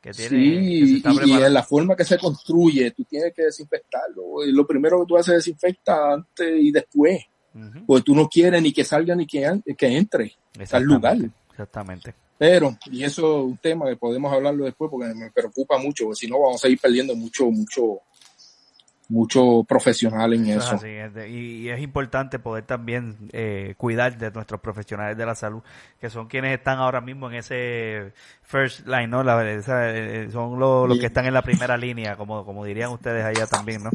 [SPEAKER 2] Que tiene, sí, y en la forma que se construye, tú tienes que desinfectarlo. Y lo primero que tú haces es desinfectar antes y después. Porque tú no quieres ni que salga ni que, que entre al lugar.
[SPEAKER 1] Exactamente.
[SPEAKER 2] Pero, y eso es un tema que podemos hablarlo después porque me preocupa mucho, porque si no vamos a ir perdiendo mucho, mucho, mucho profesional en eso.
[SPEAKER 1] y, es importante poder también eh, cuidar de nuestros profesionales de la salud, que son quienes están ahora mismo en ese first line, ¿no? La, eh, son los, que están en la primera línea, como, como dirían ustedes allá también, ¿no?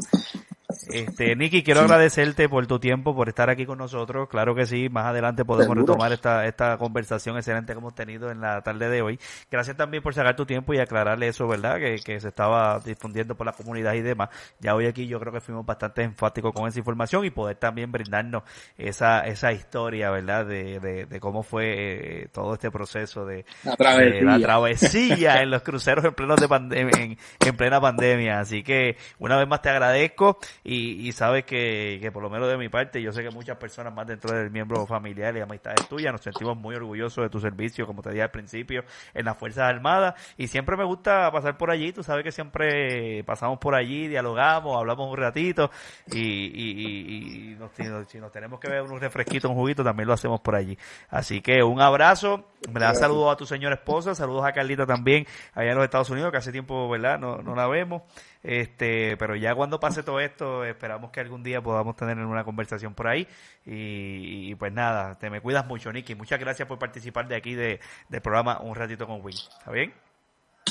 [SPEAKER 1] Este, Nicky, quiero agradecerte por tu tiempo, por estar aquí con nosotros. Claro que sí, más adelante podemos retomar esta, esta conversación excelente que hemos tenido en la tarde de hoy. Gracias también por sacar tu tiempo y aclararle eso, ¿verdad? Que, que se estaba difundiendo por la comunidad y demás. Ya hoy aquí yo creo que fuimos bastante enfáticos con esa información y poder también brindarnos esa, esa historia, ¿verdad? De, de, cómo fue eh, todo este proceso de
[SPEAKER 2] la travesía,
[SPEAKER 1] travesía en los cruceros en, pleno de en, en plena pandemia. Así que una vez más te agradezco y, y sabes que, que por lo menos de mi parte, yo sé que muchas personas más dentro del miembro familiar y amistades tuyas nos sentimos muy orgullosos de tu servicio, como te dije al principio, en las Fuerzas Armadas y siempre me gusta pasar por allí, tú sabes que siempre pasamos por allí, dialogamos, hablamos un ratito y, y, y nos, si nos tenemos que ver un refresquito, un juguito, también lo hacemos por allí. Así que un abrazo, me da saludos a tu señora esposa, saludos a Carlita también allá en los Estados Unidos, que hace tiempo, ¿verdad? No, no la vemos. Este, pero ya cuando pase todo esto, esperamos que algún día podamos tener una conversación por ahí. Y, pues nada, te me cuidas mucho, Nicky. Muchas gracias por participar de aquí de, del programa Un Ratito con Will. ¿Está bien?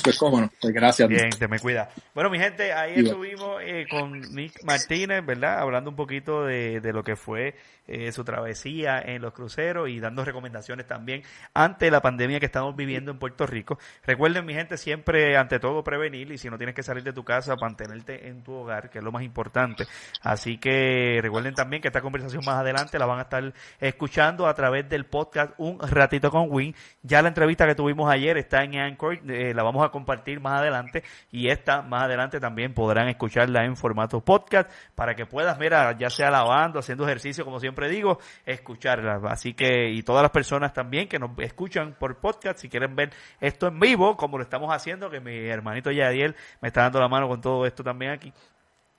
[SPEAKER 2] Pues cómo no, pues gracias.
[SPEAKER 1] Bien, te me cuida. Bueno, mi gente, ahí estuvimos eh, con Nick Martínez, ¿verdad? Hablando un poquito de, de lo que fue eh, su travesía en los cruceros y dando recomendaciones también ante la pandemia que estamos viviendo en Puerto Rico. Recuerden, mi gente, siempre ante todo prevenir y si no tienes que salir de tu casa, mantenerte en tu hogar, que es lo más importante. Así que recuerden también que esta conversación más adelante la van a estar escuchando a través del podcast Un Ratito con Win. Ya la entrevista que tuvimos ayer está en Anchor, eh, la vamos a compartir más adelante y esta más adelante también podrán escucharla en formato podcast para que puedas, mira, ya sea lavando, haciendo ejercicio como siempre digo, escucharlas. Así que, y todas las personas también que nos escuchan por podcast, si quieren ver esto en vivo, como lo estamos haciendo, que mi hermanito Yadiel me está dando la mano con todo esto también aquí.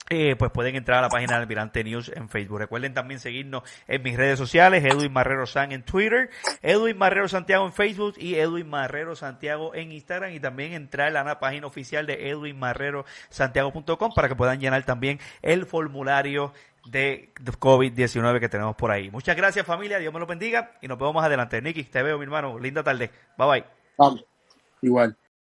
[SPEAKER 1] Eh, pues pueden entrar a la página de Almirante News en Facebook. Recuerden también seguirnos en mis redes sociales, Edwin Marrero San en Twitter, Edwin Marrero Santiago en Facebook y Edwin Marrero Santiago en Instagram y también entrar a la página oficial de edwinmarrerosantiago.com para que puedan llenar también el formulario de COVID-19 que tenemos por ahí. Muchas gracias familia, Dios me lo bendiga y nos vemos más adelante. Nicky, te veo mi hermano, linda tarde. Bye bye.
[SPEAKER 2] Igual.